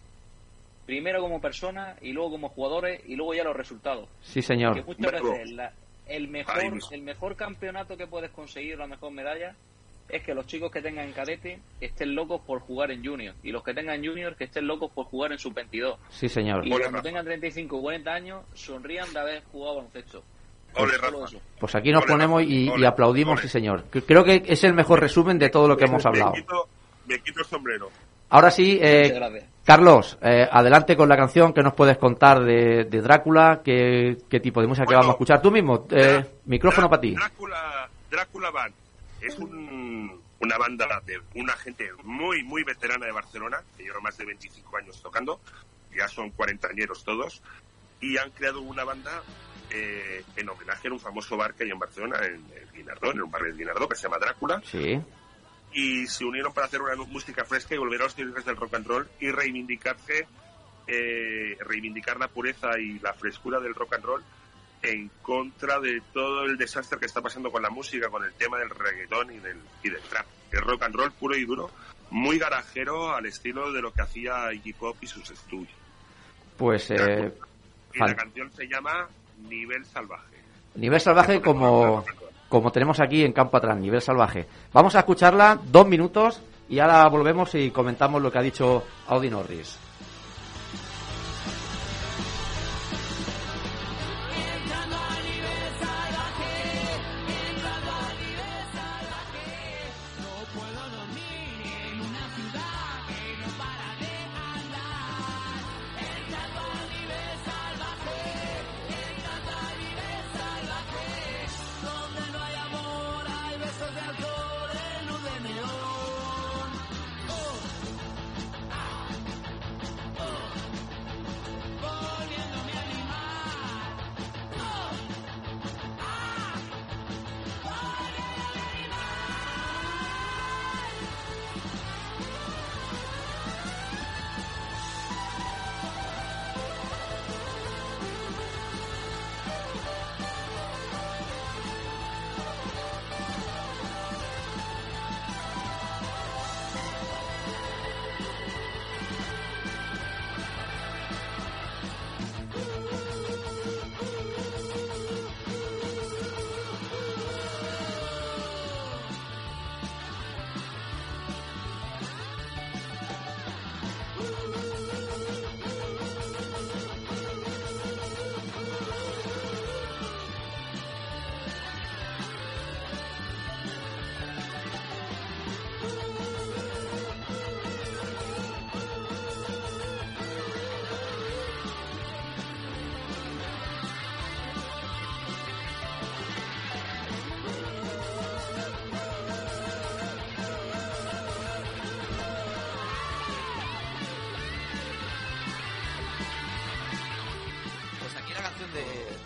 Primero como personas y luego como jugadores y luego ya los resultados. sí, señor. Muchas veces la- el mejor el mejor campeonato que puedes conseguir, la mejor medalla, es que los chicos que tengan cadete estén locos por jugar en junior y los que tengan junior que estén locos por jugar en sub 22 Sí, señor. y Ole, cuando Rafa. tengan 35 o 40 años sonrían de haber jugado baloncesto. Ole, Rafa. Pues aquí nos Ole, ponemos y, aplaudimos, ole. sí, señor. Creo que es el mejor resumen de todo lo que hemos hablado. Me quito, me quito el sombrero. Ahora sí, eh, Muchas gracias. Carlos, eh, adelante con la canción que nos puedes contar de, de Drácula, qué, qué tipo de música que vamos a escuchar. Tú mismo, eh, micrófono para ti. Drácula, Drácula Band es un- una banda de una gente muy, muy veterana de Barcelona, que lleva más de 25 años tocando, ya son cuarentañeros todos, y han creado una banda eh, en homenaje a un famoso bar que hay en Barcelona, en el Guinardó, en un barrio del Guinardó, que se llama Drácula, Sí, y se unieron para hacer una música fresca y volver a los orígenes del rock and roll y reivindicarse, eh, reivindicar la pureza y la frescura del rock and roll en contra de todo el desastre que está pasando con la música, con el tema del reggaetón y del, y del trap. El rock and roll puro y duro, muy garajero al estilo de lo que hacía Iggy Pop y sus estudios. pues eh, Y la canción se llama Nivel Salvaje. nivel salvaje como, como tenemos aquí en campo atrás, nivel salvaje. Vamos a escucharla dos minutos y ahora volvemos y comentamos lo que ha dicho Audi Norris.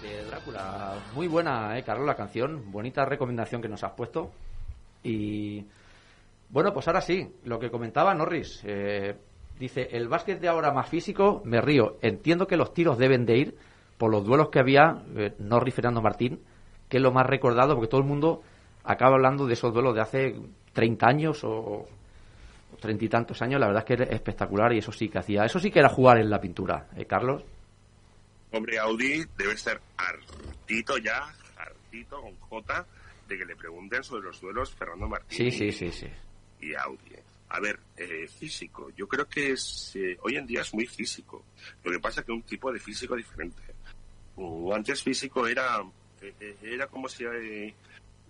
De, Drácula. Muy buena, eh, Carlos, la canción. Bonita recomendación que nos has puesto. Y bueno, pues ahora sí, lo que comentaba Norris. eh, dice, el básquet de ahora más físico, me río. Entiendo que los tiros deben de ir por los duelos que había eh, Norris Fernando Martín, que es lo más recordado, porque todo el mundo acaba hablando de esos duelos de hace 30 años o treinta y tantos años. La verdad es que era espectacular y eso sí que hacía. Eso sí que era jugar en la pintura, ¿eh, Carlos? Hombre, Audi debe estar hartito ya, hartito con J, de que le pregunten sobre los duelos Fernando Martín Sí, sí, sí, sí. y Audi. eh. A ver, eh, físico, yo creo que es eh, hoy en día es muy físico. Lo que pasa es que un tipo de físico diferente. Uh, antes físico era eh, era como si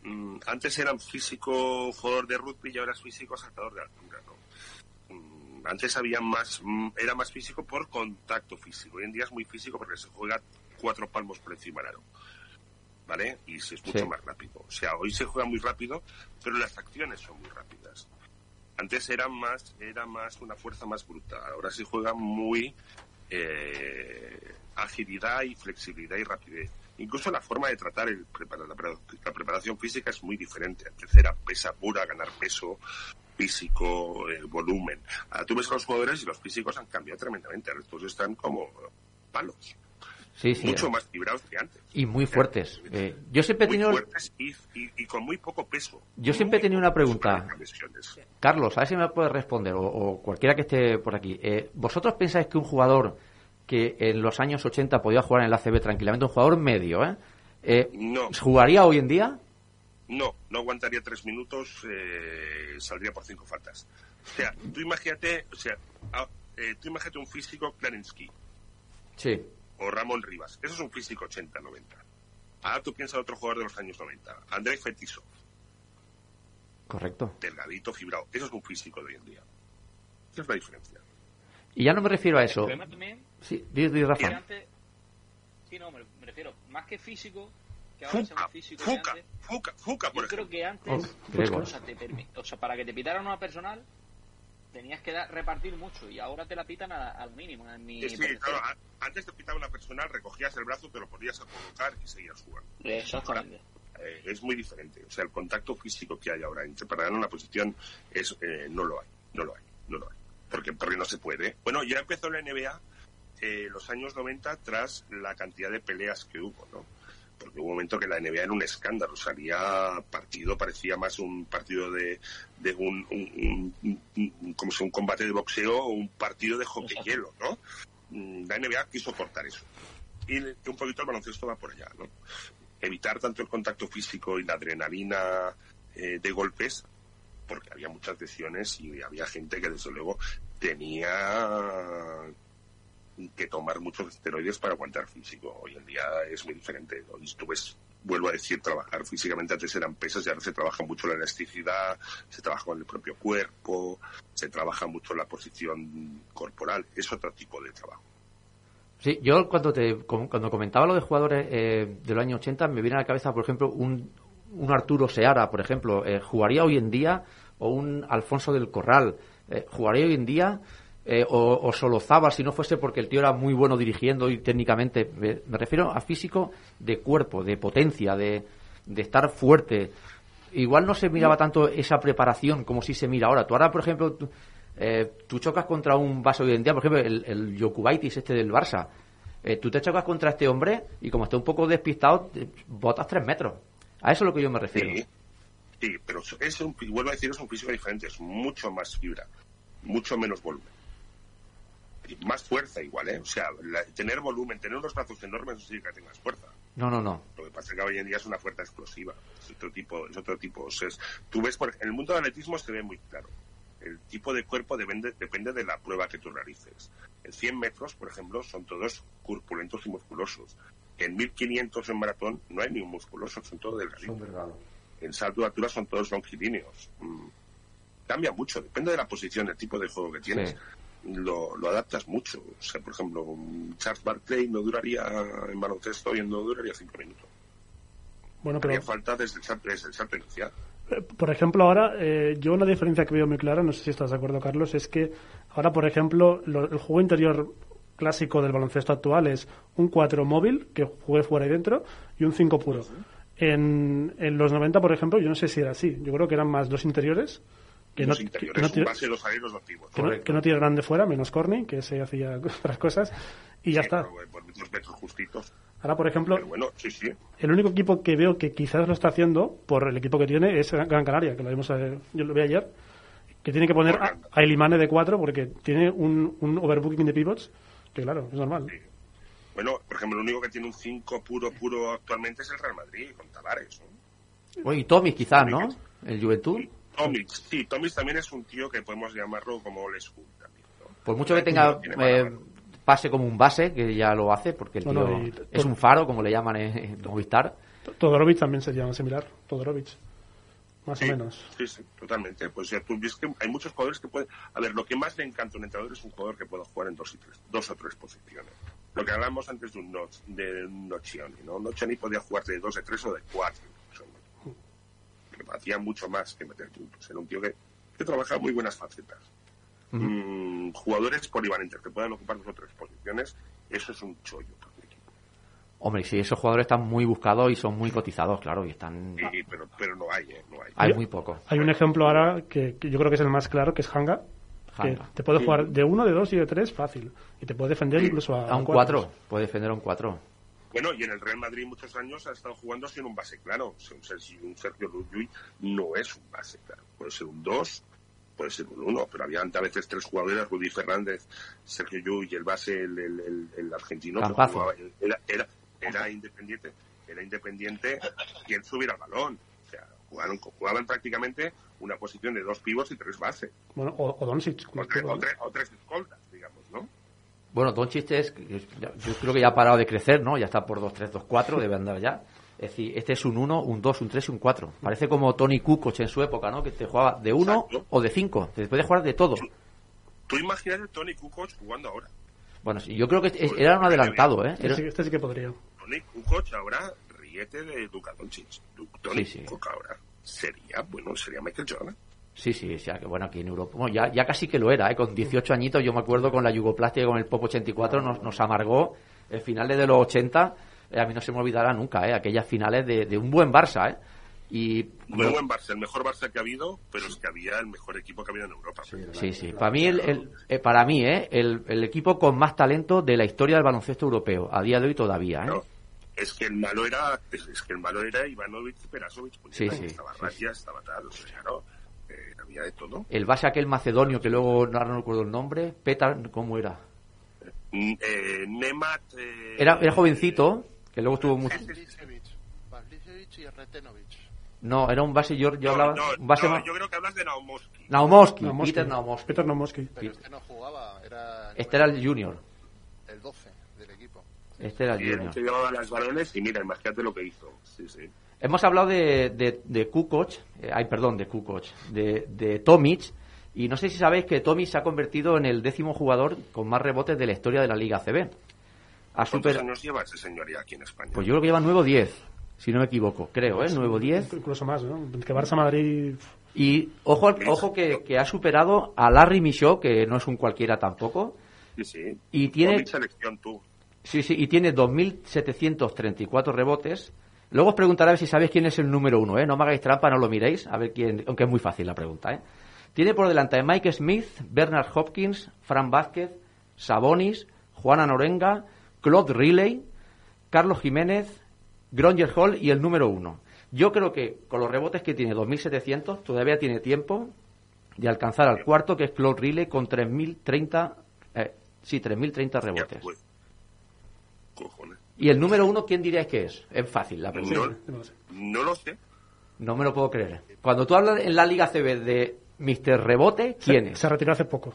mm, antes eran físico jugador de rugby y ahora es físico saltador de altura, ¿no? Antes había más, mm, era más físico por contacto físico. Hoy en día es muy físico porque se juega cuatro palmos por encima del aro. ¿Vale? Y se- es mucho Sí. más rápido. O sea, hoy se juega muy rápido, pero las acciones son muy rápidas. Antes era más, era más una fuerza más bruta. Ahora se juega muy eh, agilidad y flexibilidad y rapidez. Incluso la forma de tratar el la preparación física es muy diferente. Antes era pesa pura, ganar peso físico, eh, volumen. Ahora tú ves a los jugadores y los físicos han cambiado tremendamente. Ahora estos están como palos, Sí, sí. mucho más fibrados que antes. Y muy fuertes. Eh, yo siempre he Muy tenido, fuertes y, y- y con muy poco peso. Yo siempre he Muy tenido una pregunta. Carlos, a ver si me puedes responder, o, o cualquiera que esté por aquí. Eh, ¿Vosotros pensáis que un jugador que en los años 80 podía jugar en el ACB tranquilamente, un jugador medio, ¿eh? Eh, No. ¿jugaría hoy en día? No, no aguantaría tres minutos, eh, saldría por cinco faltas. O sea, tú imagínate, o sea, a- eh, tú imagínate un físico Clarensky Sí. o Ramón Rivas. Eso es un físico 80-90. Ahora tú piensas en otro jugador de los años 90. Andrei Fetisov, Correcto. delgadito, fibrado. Eso es un físico de hoy en día. Esa es la diferencia. Y ya no me refiero a El eso. problema también Sí, di, di, que Rafa. antes... Sí, no, me, me refiero, más que físico, que ahora sea Fuca, un físico de Fuca, antes, Fuca, Fuca, por yo creo que antes, Oh, o, sea, te permi- o sea, para que te pitaran una personal, tenías que dar- repartir mucho y ahora te la pitan a- al mínimo. En mi Sí, sí, parecer. claro, a- antes te pitaba una personal, recogías el brazo, te lo podías colocar y seguías jugando. Exactamente. Eh, es muy diferente. O sea, el contacto físico que hay ahora entre para ganar una posición es eh, no lo hay, no lo hay, no lo hay. Porque, porque no se puede. Bueno, ya empezó la NBA eh, los años 90 tras la cantidad de peleas que hubo, ¿no? Porque hubo un momento que la NBA era un escándalo, salía partido, parecía más un partido de, de un, un, un- un- un- como si un combate de boxeo o un partido de hockey hielo, ¿no? Mm, La NBA quiso cortar eso. Y un poquito el baloncesto va por allá, ¿no? evitar tanto el contacto físico y la adrenalina eh, de golpes, porque había muchas lesiones y había gente que desde luego tenía que tomar muchos esteroides para aguantar físico. Hoy en día es muy diferente. Hoy tú ves, vuelvo a decir, trabajar físicamente antes eran pesas y ahora se trabaja mucho la elasticidad, se trabaja con el propio cuerpo, se trabaja mucho la posición corporal. Es otro tipo de trabajo. Sí, yo cuando te cuando comentaba lo de jugadores eh, de los años 80 me viene a la cabeza, por ejemplo, un, un Arturo Seara, por ejemplo, eh, jugaría hoy en día o un Alfonso del Corral, eh, jugaría hoy en día eh, o, o Solozaba si no fuese porque el tío era muy bueno dirigiendo y técnicamente. Me, refiero a físico de cuerpo, de potencia, de, de estar fuerte. Igual no se miraba tanto esa preparación como si se mira ahora. Tú ahora, por ejemplo, tú, eh, chocas contra un vaso en día, por ejemplo, el, el Jokubaitis este del Barça. Eh, tú te chocas contra este hombre y como está un poco despistado, botas tres metros. A eso es lo que yo me refiero. Sí, sí, pero es un, vuelvo a decir, es un físico diferente, es mucho más fibra, mucho menos volumen. Más fuerza igual, ¿eh? O sea, la- tener volumen, tener unos brazos enormes no significa que tengas fuerza. No, no, no. Lo que pasa es que hoy en día es una fuerza explosiva, es otro tipo, es otro tipo. O sea, es- tú ves, por, en el mundo del atletismo se ve muy claro. El tipo de cuerpo depende, depende de la prueba que tú realices. En 100 metros, por ejemplo, son todos corpulentos y musculosos. En 1500 en maratón no hay ni un musculoso, son todos delgaditos Son delgados. en salto de altura son todos longilíneos. Mm. Cambia mucho, depende de la posición, del tipo de juego que tienes. Sí. Lo, lo adaptas mucho. O sea, por ejemplo, un Charles Barkley no duraría en baloncesto y no duraría cinco minutos. Bueno, Haría pero falta desde el salto, desde el salto inicial. Eh, Por ejemplo, ahora, eh, yo una diferencia que veo muy clara, no sé si estás de acuerdo, Carlos, es que ahora, por ejemplo, lo- el juego interior clásico del baloncesto actual es un 4 móvil, que juegue fuera y dentro, y un 5 puro. En, en los 90, por ejemplo, yo no sé si era así. Yo creo que eran más dos interiores, que los no, interiores, que no un tira- base, dos aleros, dos pivots. que no- que no tiraran de fuera, menos Corny, que se hacía otras cosas, y ya Sí, está. eh, Por dos metros justitos. Ahora, por ejemplo, Pero bueno, sí, sí. el único equipo que veo que quizás lo está haciendo, por el equipo que tiene, es Gran Canaria, que lo vimos, eh, yo lo vi ayer, que tiene que poner a, a Ilimane de 4 porque tiene un, un overbooking de pivots, que claro, es normal. Sí. Bueno, por ejemplo, el único que tiene un 5 puro, puro actualmente es el Real Madrid, con Tavares. ¿no? Bueno, y Tomis quizás, ¿no? El Juventud. Tomic, sí, Tomic también es un tío que podemos llamarlo como old school también. ¿no? Por mucho que tenga eh, pase como un base, que ya lo hace, porque el tío no, es un faro, como le llaman en, en Movistar. Todorovic también sería similar. Todorovic. Más Sí, o menos. Sí, sí, totalmente. Pues ya tú ves que hay muchos jugadores que pueden. A ver, lo que más le encanta a un entrenador es un jugador que pueda jugar en dos, y tres, dos o tres posiciones. Lo que hablamos antes de un, Noch, de un Nocioni, ¿no? Nocioni podía jugar de dos, de tres o de cuatro. Que hacía mucho más que meter puntos. Era un tío que, que trabajaba muy buenas facetas. Mm, jugadores polivalentes que puedan ocupar dos o tres posiciones, eso es un chollo para un equipo. Hombre, sí, esos jugadores están muy buscados y son muy cotizados, claro, y están... Sí, pero, pero no hay, ¿eh? No hay. Hay muy poco. Hay un ejemplo ahora que, que yo creo que es el más claro, que es Hanga. Que te puede jugar de uno, de dos y de tres fácil. Y te puede defender incluso a, A un cuatro. 4, puede defender a un 4. Bueno, y en el Real Madrid muchos años ha estado jugando sin un base claro. Si un Sergio, un Sergio Llull no es un base claro. Puede ser un 2, puede ser un 1, pero había a veces tres jugadores, Rudy Fernández, Sergio Llull y el base, el, el, el- el argentino, que Campazo. jugaba- era, era, era independiente, era independiente quien subiera el balón. O sea, jugaron, jugaban prácticamente una posición de dos pivos y tres bases. Bueno, o, o Doncic. O tres, o tres- o tres escoltas. Bueno, Doncic es, que- yo creo que ya ha parado de crecer, ¿no? Ya está por 2-3, 2-4, debe andar ya. Es decir, este es un 1, un 2, un 3 y un 4. Parece como Tony Kukoc en su época, ¿no? Que te jugaba de 1 Exacto. o de 5. Te puede jugar de todo. Tú imagínate Tony Kukoc jugando ahora. Bueno, sí, yo creo que es- era un adelantado, ¿eh? Este Era- sí, este sí que podría. Tony Kukoc ahora ríete de Luka Doncic. Tony Sí, sí. Kukoc ahora sería, bueno, sería Michael Jordan. Sí, sí, o sea, que bueno, aquí en Europa. Bueno, ya, ya casi que lo era, ¿eh? Con 18 añitos, yo me acuerdo con la Yugoplastia y con el Pop 84, nos, nos amargó el finales de los 80. eh, a mí no se me olvidará nunca, ¿eh? Aquellas finales de, de un buen Barça, ¿eh? Y. Muy buen Barça, el mejor Barça que ha habido, pero es que había el mejor equipo que ha habido en Europa. Sí, sí. Para mí, el, el- eh, para mí ¿eh? el, el equipo con más talento de la historia del baloncesto europeo, a día de hoy todavía. ¿eh? No, es que el malo era, es, es que el malo era Ivanovic y Perasovic. Sí, sí, Estaba sí, Ratia, estaba tal, o sea, no, eh, había de todo. El base aquel macedonio que luego no, no recuerdo el nombre, Petar, ¿cómo era? Mm, eh, Nemat... eh, Era, era jovencito, que luego estuvo mucho. Y Retenovic. No, era un base, yo, yo no, hablaba. no, un base no, yo creo que hablas de Naumoski. Naumoski, Naumoski. Peter Naumoski. Peter Naumoski. Pero este no jugaba, era Este era el junior. el 12 del equipo. Este era el el junior. que llevaba las balones y mira, imagínate lo que hizo. Sí, sí. Hemos hablado de, de, de Kukoc, eh, ay, perdón, de Kukoc, de, de Tomic, y no sé si sabéis que Tomic se ha convertido en el décimo jugador con más rebotes de la historia de la Liga. Ha ¿Cuántos super... años lleva ese señor ya aquí en España? Pues yo creo que lleva 9 o 10, si no me equivoco, creo, ¿eh? 9 o 10. Incluso más, ¿no? Que Barça Madrid. Y ojo, al- ojo que, que ha superado a Larry Michaud, que no es un cualquiera tampoco, Sí, sí. y tiene, Tomic selección tú. sí, sí, y tiene 2.734 rebotes. Luego os preguntaré a ver si sabéis quién es el número uno, ¿eh? No me hagáis trampa, no lo miréis, a ver quién, aunque es muy fácil la pregunta, ¿eh? Tiene por delante a Mike Smith, Bernard Hopkins, Fran Vázquez, Sabonis, Juana Norenga, Claude Riley, Carlos Jiménez, Gronger Hall y el número uno. Yo creo que con los rebotes que tiene 2.700 todavía tiene tiempo de alcanzar al cuarto, que es Claude Riley, con 3.030, eh, sí, 3.030 Ya, rebotes. pues. Cojones. Y el número uno, ¿quién diríais que es? Es fácil la pregunta. No, no lo sé. no me lo puedo creer. Cuando tú hablas en la Liga CB de Mr. Rebote, ¿quién es? Se retiró hace poco.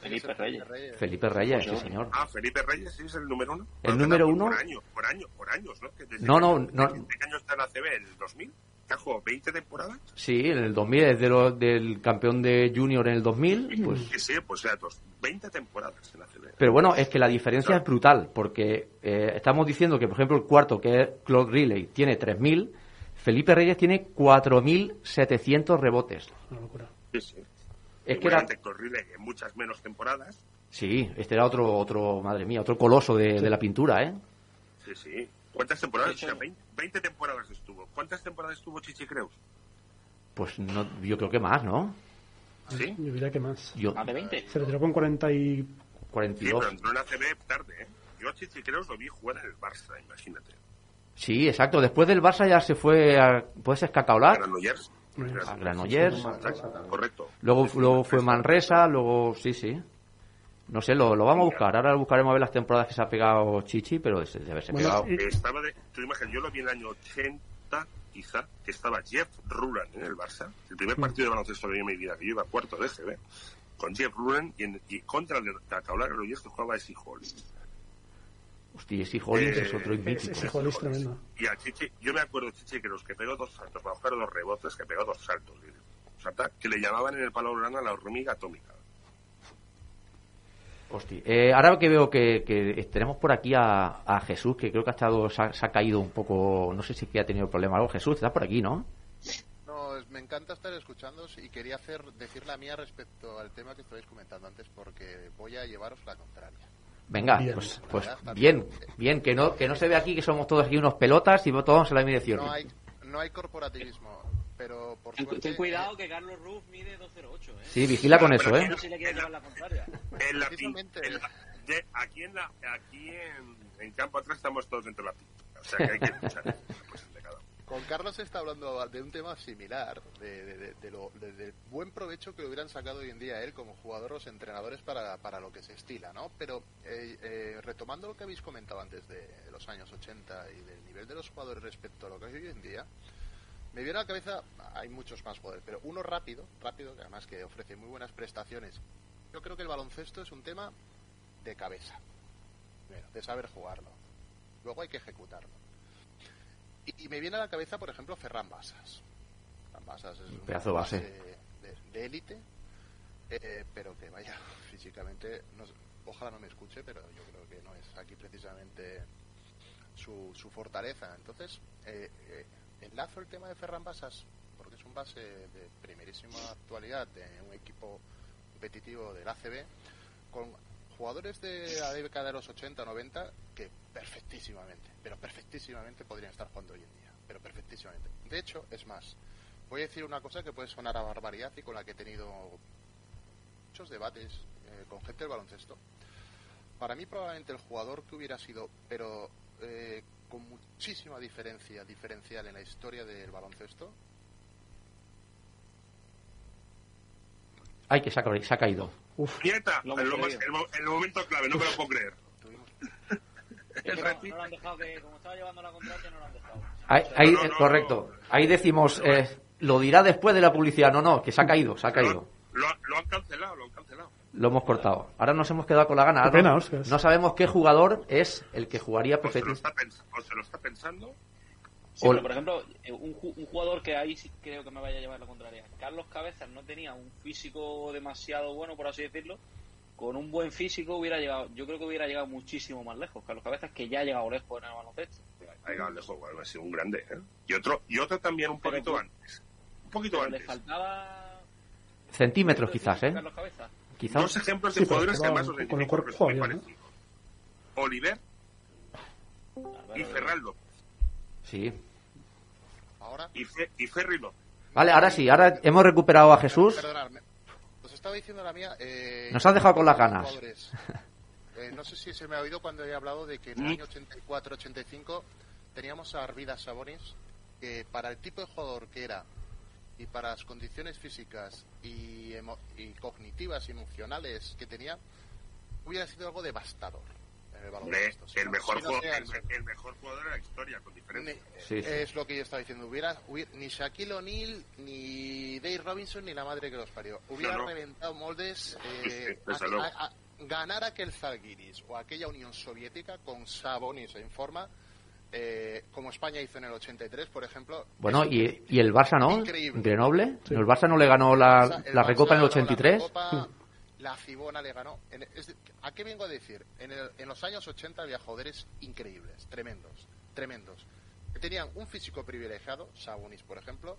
Felipe Reyes. Felipe Reyes, sí, señor. Ah, Felipe Reyes sí es el número uno. ¿El número por- uno? Por año, por año, por años, ¿no? Que desde No, no, no. que- ¿De qué año está en la CB? ¿El 2000? ¿Que ha jugado 20 temporadas? Sí, en el 2000 es de lo- del campeón de Junior en el 2000. Pues, Sí, sí, pues sea, dos, 20 temporadas en la CB. pero bueno, es que la diferencia es brutal, porque eh, estamos diciendo que, por ejemplo, el cuarto, que es Claude Riley, tiene 3.000, Felipe Reyes tiene 4.700 rebotes. Una locura. Sí, sí. Es que era... Seguramente Corrile en muchas menos temporadas. Sí, este era otro, otro madre mía, otro coloso de, de la pintura, ¿eh? Sí, sí. ¿Cuántas temporadas? Sí, O sea, sí. 20, 20 temporadas estuvo. ¿Cuántas temporadas estuvo Chichi Creus? Pues no, yo creo que más, ¿no? Sí. Yo diría que más. Yo, ¿Más de 20? Se retiró con 40 y. Sí, 42. pero entró en la CB tarde, ¿eh? Yo a Chichi Creus lo vi jugar en el Barça, imagínate. Sí, exacto. Después del Barça ya se fue a... ¿Puede ser Cacaolat? Granollers. A Granollers. Correcto. Luego, luego fue Manresa, luego sí, sí. No sé, lo, lo vamos a buscar. Ahora buscaremos a ver las temporadas que se ha pegado Chichi, pero de de haberse Bueno, pegado. y- Estaba de, tú imaginas, yo lo vi en el año 80, quizá, que estaba Jeff Rulan en el Barça. El primer partido de baloncesto que vi en mi vida, que yo iba a cuarto de GB, con Jeff Rulan y, en- y contra el Cacaolar Granollers que jugaba Esi Hall. Hostia, ese Hollins Eh, es otro mítico. ese Hollis tremendo. Y a Chichi, yo me acuerdo, Chichi, que los que pegó dos saltos, para buscar dos rebotes, que pegó dos saltos. O sea, que le llamaban en el palo grana la hormiga atómica. Hostia. Eh, ahora que veo que, que tenemos por aquí a, a Jesús, que creo que ha estado, se ha, se ha caído un poco, no sé si que ha tenido problema o algo. Jesús, estás por aquí, ¿no? No, me encanta estar escuchándoos y quería hacer decir la mía respecto al tema que estabais comentando antes porque voy a llevaros la contraria. Venga, Bien. pues, pues bien, bien, que no, que no se ve aquí que somos todos aquí unos pelotas y todos vamos en la misma dirección. No hay, no hay corporativismo, pero por Ten, suerte... ten cuidado que Carlos Ruff mide 208, ¿eh? Sí, vigila con Pero eso, ¿eh? Aquí en, la, aquí en, en campo atrás estamos todos dentro de la pintura. O sea que hay que escuchar. Con Carlos está hablando de un tema similar, de, de- de- de lo, de- del buen provecho que hubieran sacado hoy en día él como jugador los entrenadores para, para lo que se estila, ¿no? Pero eh, eh, retomando lo que habéis comentado antes de los años 80 y del nivel de los jugadores respecto a lo que hay hoy en día, me viene a la cabeza, hay muchos más jugadores, pero uno rápido, rápido, que además que ofrece muy buenas prestaciones. Yo creo que el baloncesto es un tema de cabeza, de saber jugarlo. Luego hay que ejecutarlo. Y, y me viene a la cabeza, por ejemplo, Ferran Basas. Ferran Basas es un Pedazo de base. de- élite, eh, pero que vaya, físicamente, no ojalá no me escuche, pero yo creo que no es aquí precisamente su, su fortaleza. Entonces, eh, eh, enlazo el tema de Ferran Basas, porque es un base de primerísima actualidad de un equipo competitivo del ACB, con jugadores de la década de los 80 90 que perfectísimamente, pero perfectísimamente podrían estar jugando hoy en día, pero perfectísimamente. De hecho, es más, voy a decir una cosa que puede sonar a barbaridad y con la que he tenido muchos debates eh, con gente del baloncesto. Para mí probablemente el jugador que hubiera sido, pero eh, con muchísima diferencia diferencial en la historia del baloncesto, Ay, que se ha, se ha caído. Uf, Nieta, más- el mo- el momento clave, no me lo puedo creer. tuvimos Es que El no, reti- no lo han dejado que, como estaba llevando la contraria, no lo han dejado. Ahí, correcto. Ahí decimos, eh, lo dirá después de la publicidad. No, no, que se ha caído, se ha caído. Lo, lo han cancelado, lo han cancelado. Lo hemos cortado. Ahora nos hemos quedado con la gana. Qué pena, no, sabemos qué jugador es el que jugaría O se, lo perfectamente. está pens- o se lo está pensando. Sí, pero por ejemplo, eh, un, ju- un jugador que ahí sí creo que me vaya a llevar la contraria. Carlos Cabezas no tenía un físico demasiado bueno, por así decirlo. Con un buen físico hubiera llegado, yo creo que hubiera llegado muchísimo más lejos. Carlos Cabezas que ya ha llegado lejos en el baloncesto. Ha llegado lejos, bueno, ha sido un grande. ¿eh? Y otro y otro también un Pero poquito antes. Un poquito Pero le antes. faltaba Centímetros quizás, ¿eh? Quizás. Dos ejemplos de Sí, jugadores que además os con el cuerpo. Oliver y Ferran López. Sí. ahora Y, Fe- y Ferry López. Vale, ahora sí, ahora hemos recuperado a Jesús. Perdonadme. Os estaba diciendo la mía. eh, Nos has dejado con las ganas. Eh, no sé si se me ha oído cuando he hablado de que en el Mm. año 84-85 teníamos a Arvidas Sabonis, que para el tipo de jugador que era y para las condiciones físicas y, emo- y cognitivas y emocionales que tenía, hubiera sido algo devastador en el baloncesto. Si el, no- mejor si no jugador, sea el, mejor jugador de la historia, con diferencia. ni- Sí, sí. Es lo que yo estaba diciendo. Hubiera, hubiera- ni Shaquille O'Neal, ni Dave Robinson, ni la madre que los parió. Hubiera No, no. reventado moldes. Eh, sí, desde a- luego. a- a- ganar aquel Zalgiris o aquella Unión Soviética con Sabonis en forma, eh, como España hizo en el 83, por ejemplo. Bueno, y, y el Barça no, Increíble. Grenoble. Sí. El Barça no le ganó la, Barça- recopa en el ganó la 83. Recopa, La Cibona le ganó. En- es ¿A qué vengo a decir? En, el- en los años 80 había jugadores increíbles, tremendos, tremendos. Que tenían un físico privilegiado, Sabonis, por ejemplo,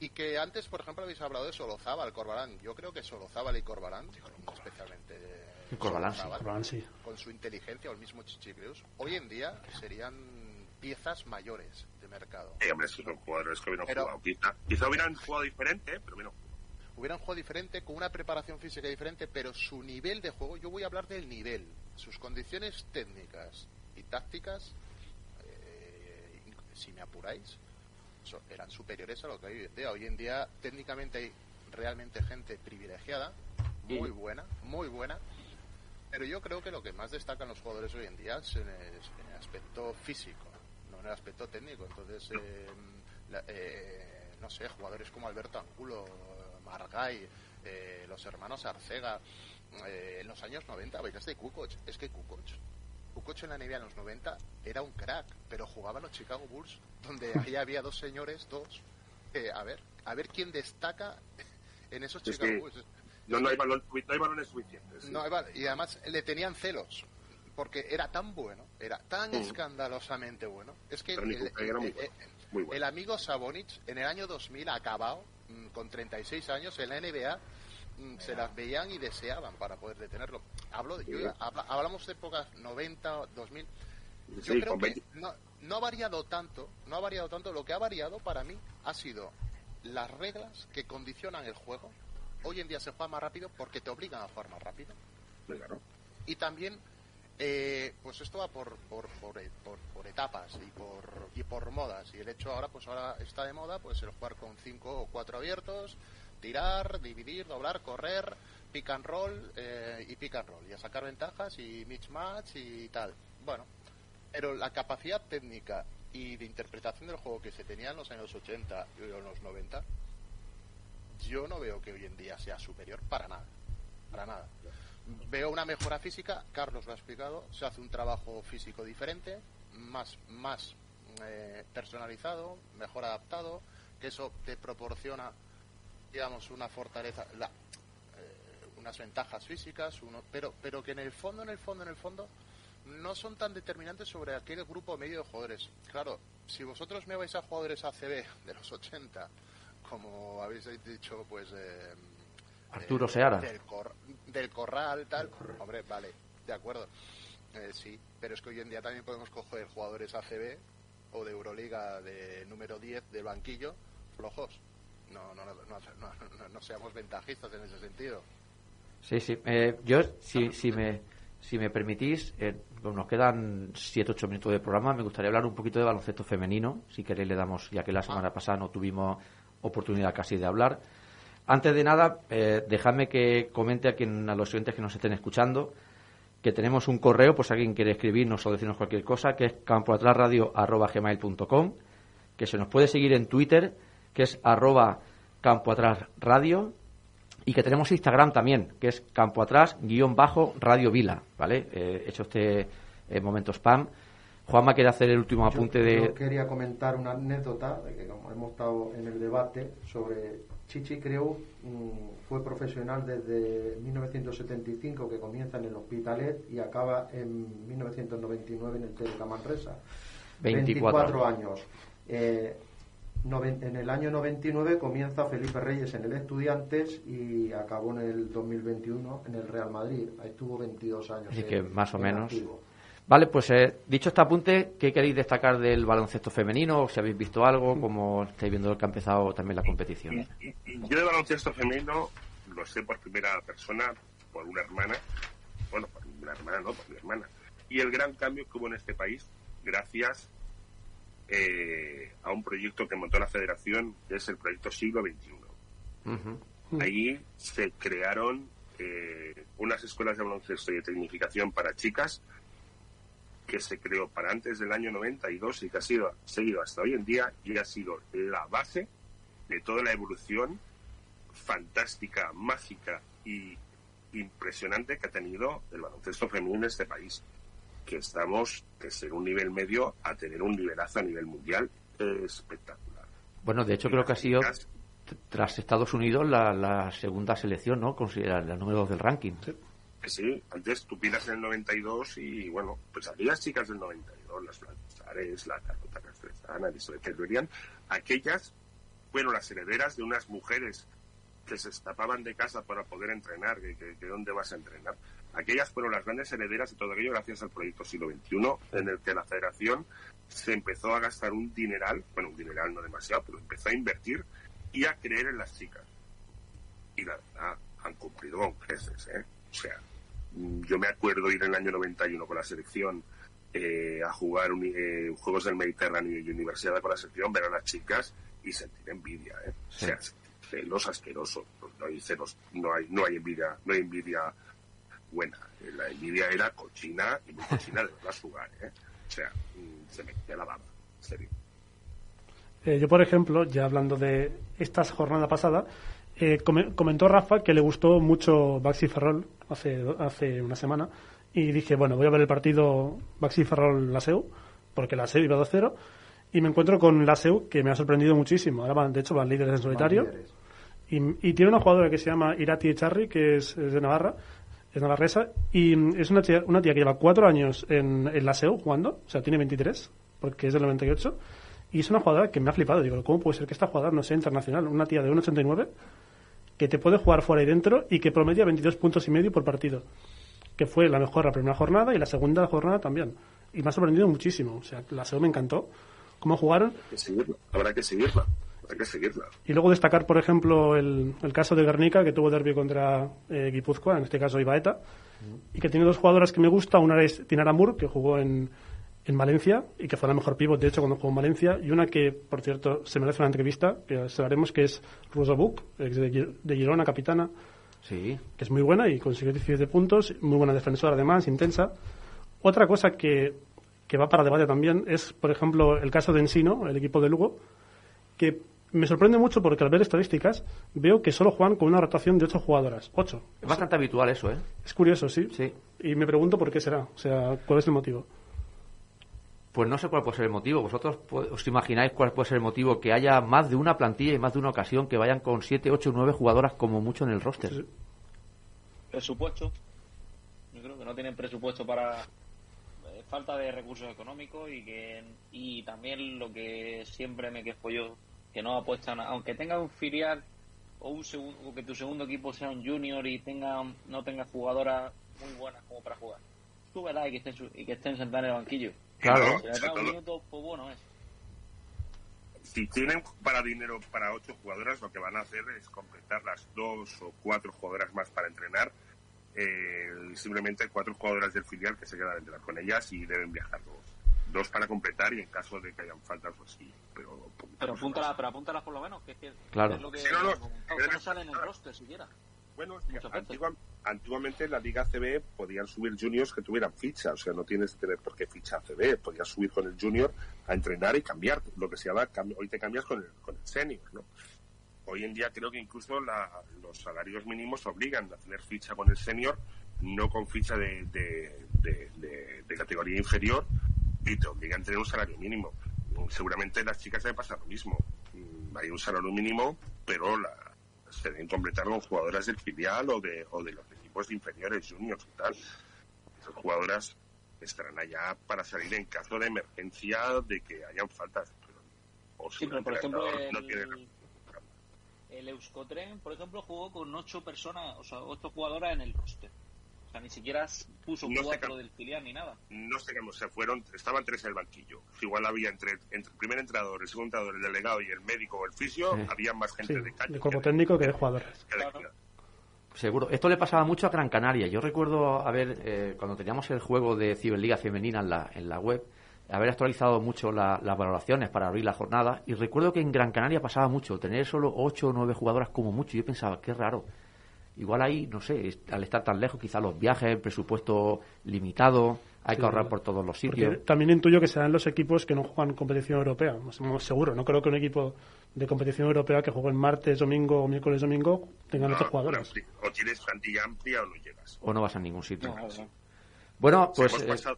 y que antes, por ejemplo, habéis hablado de Solozábal, Corbalán. Yo creo que Solozábal y Corbalán, especialmente eh, Corbalán, sí. Solozábal, Corbalán, sí. con su inteligencia o el mismo Chichigreus, hoy en día serían piezas mayores de mercado. Eh, hombre, esos son jugadores que hubieran Pero- jugado. Quizá, quizá hubieran jugado diferente, ¿eh? pero bueno. hubieran jugado diferente, con una preparación física diferente, pero su nivel de juego, yo voy a hablar del nivel, sus condiciones técnicas y tácticas, eh, si me apuráis, so- eran superiores a lo que hay hoy en día. Hoy en día, técnicamente, hay realmente gente privilegiada, muy buena, muy buena, pero yo creo que lo que más destacan los jugadores hoy en día es en el, en el aspecto físico, no en el aspecto técnico. Entonces, eh, la- eh, no sé, jugadores como Alberto Angulo, Margay, eh, los hermanos Arcega, eh, en los años 90, bailas de Kukoc. Es que Kukoc Kukoc en la NBA en los 90 era un crack, pero jugaba en los Chicago Bulls, donde ahí había dos señores, dos. eh, a ver, a ver quién destaca en esos Es Chicago Bulls. No, no, hay, balón- no hay balones suficientes. sí. No, vale, y además le tenían celos. Porque era tan bueno, era tan Mm. escandalosamente bueno. Es que el, Kukoc era muy el- bueno, el- muy bueno. el amigo Sabonic en el año 2000 ha acabado mm, con 36 años en la NBA. Mm, Se las veían y deseaban para poder detenerlo. Hablo de, yo- habla- hablamos de épocas 90, 2000. Yo Sí, creo que 20 no, no ha variado tanto, no ha variado tanto. Lo que ha variado para mí ha sido las reglas que condicionan el juego. Hoy en día se juega más rápido porque te obligan a jugar más rápido. Claro. Y también, eh, pues esto va por, por, por, e- por- por etapas y por, y por modas. Y el hecho ahora, pues ahora está de moda, pues el jugar con cinco o cuatro abiertos, tirar, dividir, doblar, correr, pick and roll eh, y pick and roll. Y a sacar ventajas y mix match y tal. Bueno, pero la capacidad técnica y de interpretación del juego que se tenía en los años 80 y en los 90, yo no veo que hoy en día sea superior para nada. Para nada. Veo una mejora física, Carlos lo ha explicado, se hace un trabajo físico diferente, más, más eh, personalizado, mejor adaptado, que eso te proporciona, digamos, una fortaleza, la- eh, unas ventajas físicas, uno, pero, pero que en el fondo, en el fondo, en el fondo, no son tan determinantes sobre aquel grupo medio de jugadores. Claro, si vosotros me vais a jugadores ACB de los 80, como habéis dicho, pues... eh, Arturo eh, Seara. Del, cor- del corral, tal. Hombre, vale, de acuerdo. Eh, sí, pero es que hoy en día también podemos coger jugadores ACB o de Euroliga de número 10 del banquillo flojos. No, no, no, no, seamos ventajistas en ese sentido. Sí, sí. Eh, yo, si, si, me, si me permitís, eh, pues nos quedan 7-8 minutos de programa. Me gustaría hablar un poquito de baloncesto femenino. Si queréis, le damos, ya que la semana pasada no tuvimos oportunidad casi de hablar. Antes de nada, eh, dejadme que comente a, quien, a los oyentes que nos estén escuchando que tenemos un correo, pues si alguien quiere escribirnos o decirnos cualquier cosa, que es campoatrasradio.gmail.com, que se nos puede seguir en Twitter, que es arroba campoatrasradio, y que tenemos Instagram también, que es campoatrás guion bajo radio vila, ¿vale? Eh, hecho este eh, momento spam. Juanma quiere hacer el último apunte yo, de... yo quería comentar una anécdota de que como hemos estado en el debate sobre Chichi Creu mm, fue profesional desde 1975 que comienza en el Hospitalet y acaba en 1999 en el TDK Manresa 24 años Eh, en el año 99 comienza Felipe Reyes en el Estudiantes y acabó en el 2021 en el Real Madrid ahí estuvo 22 años Así en- que más o en menos. activo. Vale, pues eh, dicho este apunte, ¿qué queréis destacar del baloncesto femenino? ¿O si habéis visto algo? como estáis viendo que ha empezado también la competición? Y- y Yo de baloncesto femenino lo sé por primera persona, por una hermana, bueno, por una hermana, no, por mi hermana. Y el gran cambio que hubo en este país, gracias eh, a un proyecto que montó la federación, que es el proyecto Siglo XXI. Ujú. Ahí se crearon eh, unas escuelas de baloncesto y de tecnificación para chicas que se creó para antes del año 92 y que ha sido seguido hasta hoy en día y ha sido la base de toda la evolución fantástica, mágica y impresionante que ha tenido el baloncesto femenino en este país. Que estamos de ser un nivel medio a tener un nivelazo a nivel mundial espectacular. Bueno, de hecho creo que ha sido, tras Estados Unidos, la, la segunda selección, ¿no? Considerar la número dos del ranking. Que sí, antes tú pidas en el 92 y bueno, pues aquellas chicas del 92, las Blancares, la Carlota Castrezana, Elizabeth Teruelian, aquellas fueron las herederas de unas mujeres que se escapaban de casa para poder entrenar, que, que, que dónde vas a entrenar. Aquellas fueron las grandes herederas de todo aquello gracias al proyecto siglo XXI, en el que la federación se empezó a gastar un dineral, bueno, un dineral no demasiado, pero empezó a invertir y a creer en las chicas. Y la verdad, han cumplido con creces, ¿eh? O sea, mm, yo me acuerdo ir en el año 91 con la selección eh, a jugar uni- eh, Juegos del Mediterráneo y Universidad con la selección, ver a las chicas y sentir envidia, ¿eh? O sea, celos asquerosos. Pues no hay celos, no hay, no hay envidia, no hay envidia buena. La envidia era cochina y muy cochina de verlas jugar, ¿eh? O sea, mm, se me queda la baba, en serio. Eh, yo, por ejemplo, ya hablando de esta jornada pasada, Eh, come- comentó Rafa que le gustó mucho Baxi Ferrol hace, hace una semana y dije, bueno, voy a ver el partido Baxi Ferrol Laseu, porque Laseu iba 2-0 y me encuentro con Laseu que me ha sorprendido muchísimo. Ahora van, de hecho, van líderes en solitario. líderes. Y, y tiene una jugadora que se llama Irati Echarri, que es, es de Navarra, es navarresa, y es una tía, una tía que lleva cuatro años en, en la SEU jugando, o sea, tiene 23, porque es del 98, y es una jugadora que me ha flipado. Digo, ¿cómo puede ser que esta jugadora no sea internacional? Una tía de 1,89 que te puede jugar fuera y dentro y que promedia 22 puntos y medio por partido, que fue la mejor la primera jornada y la segunda jornada también. Y me ha sorprendido muchísimo. O sea, la SEU me encantó. Cómo jugaron. Habrá que seguirla. Habrá que seguirla. Y luego destacar, por ejemplo, el, el caso de Guernica, que tuvo derbi contra eh, Guipúzcoa, en este caso Ibaeta, y que tiene dos jugadoras que me gusta. Una es Tinara Mur, que jugó en, en Valencia y que fue la mejor pívot, de hecho, cuando jugó en Valencia, y una que, por cierto, se merece una entrevista, que sabemos que es Rosa Buch, ex de Girona, capitana, Sí. que es muy buena y consiguió 17 puntos, muy buena defensora además, intensa. Otra cosa que, que va para debate también es, por ejemplo, el caso de Ensino, el equipo de Lugo, que me sorprende mucho porque al ver estadísticas veo que solo juegan con una rotación de 8 jugadoras. 8. Es bastante habitual eso, ¿eh? Es curioso, sí. Sí. Y me pregunto por qué será, o sea, cuál es el motivo. Pues no sé cuál puede ser el motivo. ¿Vosotros os imagináis cuál puede ser el motivo? Que haya más de una plantilla y más de una ocasión que vayan con 7, 8, 9 jugadoras como mucho en el roster. Sí. Presupuesto. Yo creo que no tienen presupuesto para eh, falta de recursos económicos y que y también lo que siempre me quejo yo que no apuestan, aunque tenga un filial o un segun- o que tu segundo equipo sea un junior y tenga no tenga jugadoras muy buenas como para jugar. Súbela y que estén y que estén sentadas en el banquillo. Claro. Si le da un minuto, pues bueno es. Si tienen para dinero para ocho jugadoras, lo que van a hacer es completar las dos o cuatro jugadoras más para entrenar. eh, simplemente cuatro jugadoras del filial que se quedan a entrenar con ellas y deben viajar dos. Dos para completar y en caso de que hayan faltas, pues sí. Pero, Pero apúntala, pero apúntala por lo menos, que es que Claro. es lo que Sí, no, no. hemos comentado, que no sale en el roster siquiera. Bueno, antigua- antiguamente en la Liga CB podían subir juniors que tuvieran ficha, o sea, no tienes que tener por qué ficha CB, podías subir con el junior a entrenar y cambiar, lo que se llama, hoy te cambias con el, con el senior, ¿no? Hoy en día creo que incluso la- los salarios mínimos obligan a tener ficha con el senior, no con ficha de, de, de- de- de categoría inferior, y te obligan a tener un salario mínimo. Seguramente las chicas debe pasar lo mismo. Mm, Hay un salario mínimo, pero la, se deben completar con jugadoras del filial o de, o de los equipos de inferiores, juniors y tal. Esas jugadoras estarán allá para salir en caso de emergencia de que hayan faltas. Pero, o Sí, si pero el por ejemplo, no el, tiene- el Euskotren, por ejemplo, jugó con ocho personas, o sea, ocho jugadoras en el roster. Sea, ni siquiera puso No sé cuatro del filial ni nada. no sé cómo se fueron, estaban tres en el banquillo. Igual había entre, entre el primer entrenador, el segundo entrenador, el delegado y el médico o el fisio, Sí. había más Sí, gente de calle. técnico que de jugadores. que de- Claro. Seguro. Esto le pasaba mucho a Gran Canaria. Yo recuerdo haber, eh, cuando teníamos el juego de Ciberliga Femenina en la, en la web, haber actualizado mucho la- las valoraciones para abrir la jornada. Y recuerdo que en Gran Canaria pasaba mucho, tener solo 8 o 9 jugadoras como mucho. Yo pensaba, qué raro. Igual ahí, no sé, al estar tan lejos, quizá los viajes, el presupuesto limitado, hay Sí. que ahorrar por todos los Porque sitios. también intuyo que serán los equipos que no juegan competición europea. Seguro, no creo que un equipo de competición europea que juegue en martes, domingo o miércoles, domingo tengan no, ocho jugadores. O tienes plantilla amplia o no llegas. O no vas a ningún sitio. No, no. Bueno, Si pues... eh,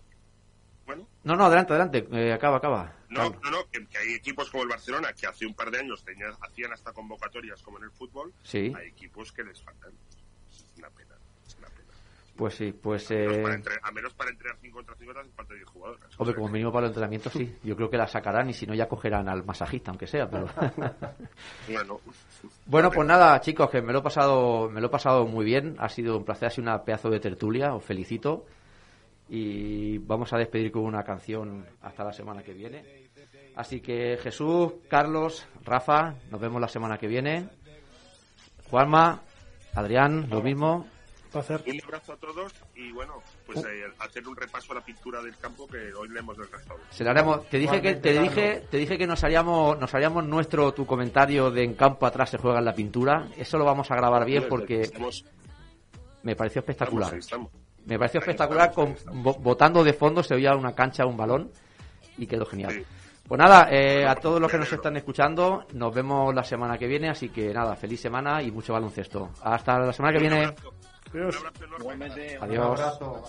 Bueno, no, no, adelante, adelante. eh, acaba, acaba. no, no, no, que, que hay equipos como el Barcelona que hace un par de años tenían, hacían hasta convocatorias como en el fútbol. Sí. Hay equipos que les faltan. Es una pena. Es una pena. Pues sí, pues... A menos eh, para entre- a menos para entrenar 5 contra 5 hacen falta 10 jugadoras. O Hombre, como mínimo para el entrenamiento sí. Yo creo que la sacarán y si no ya cogerán al masajista, aunque sea. Pero... Bueno, bueno, pues nada, chicos, que me lo he pasado, me lo he pasado muy bien. Ha sido un placer, ha sido una pedazo de tertulia. Os felicito. Y vamos a despedir con una canción hasta la semana que viene. Así que Jesús, Carlos, Rafa, nos vemos la semana que viene. Juanma, Adrián, lo mismo. Un abrazo a todos y bueno, pues eh, hacer un repaso a la pintura del campo que hoy le hemos restaurado. Se la haremos. Te dije que te dije te dije que nos haríamos nos haríamos nuestro tu comentario de en campo atrás se juega en la pintura. Eso lo vamos a grabar bien porque me pareció espectacular. Me pareció espectacular con botando de fondo se oía una cancha un balón y quedó genial. Pues nada, eh, a todos los que nos están escuchando, nos vemos la semana que viene, así que nada, feliz semana y mucho baloncesto. Hasta la semana que viene. Adiós. Un. Adiós. Abrazo.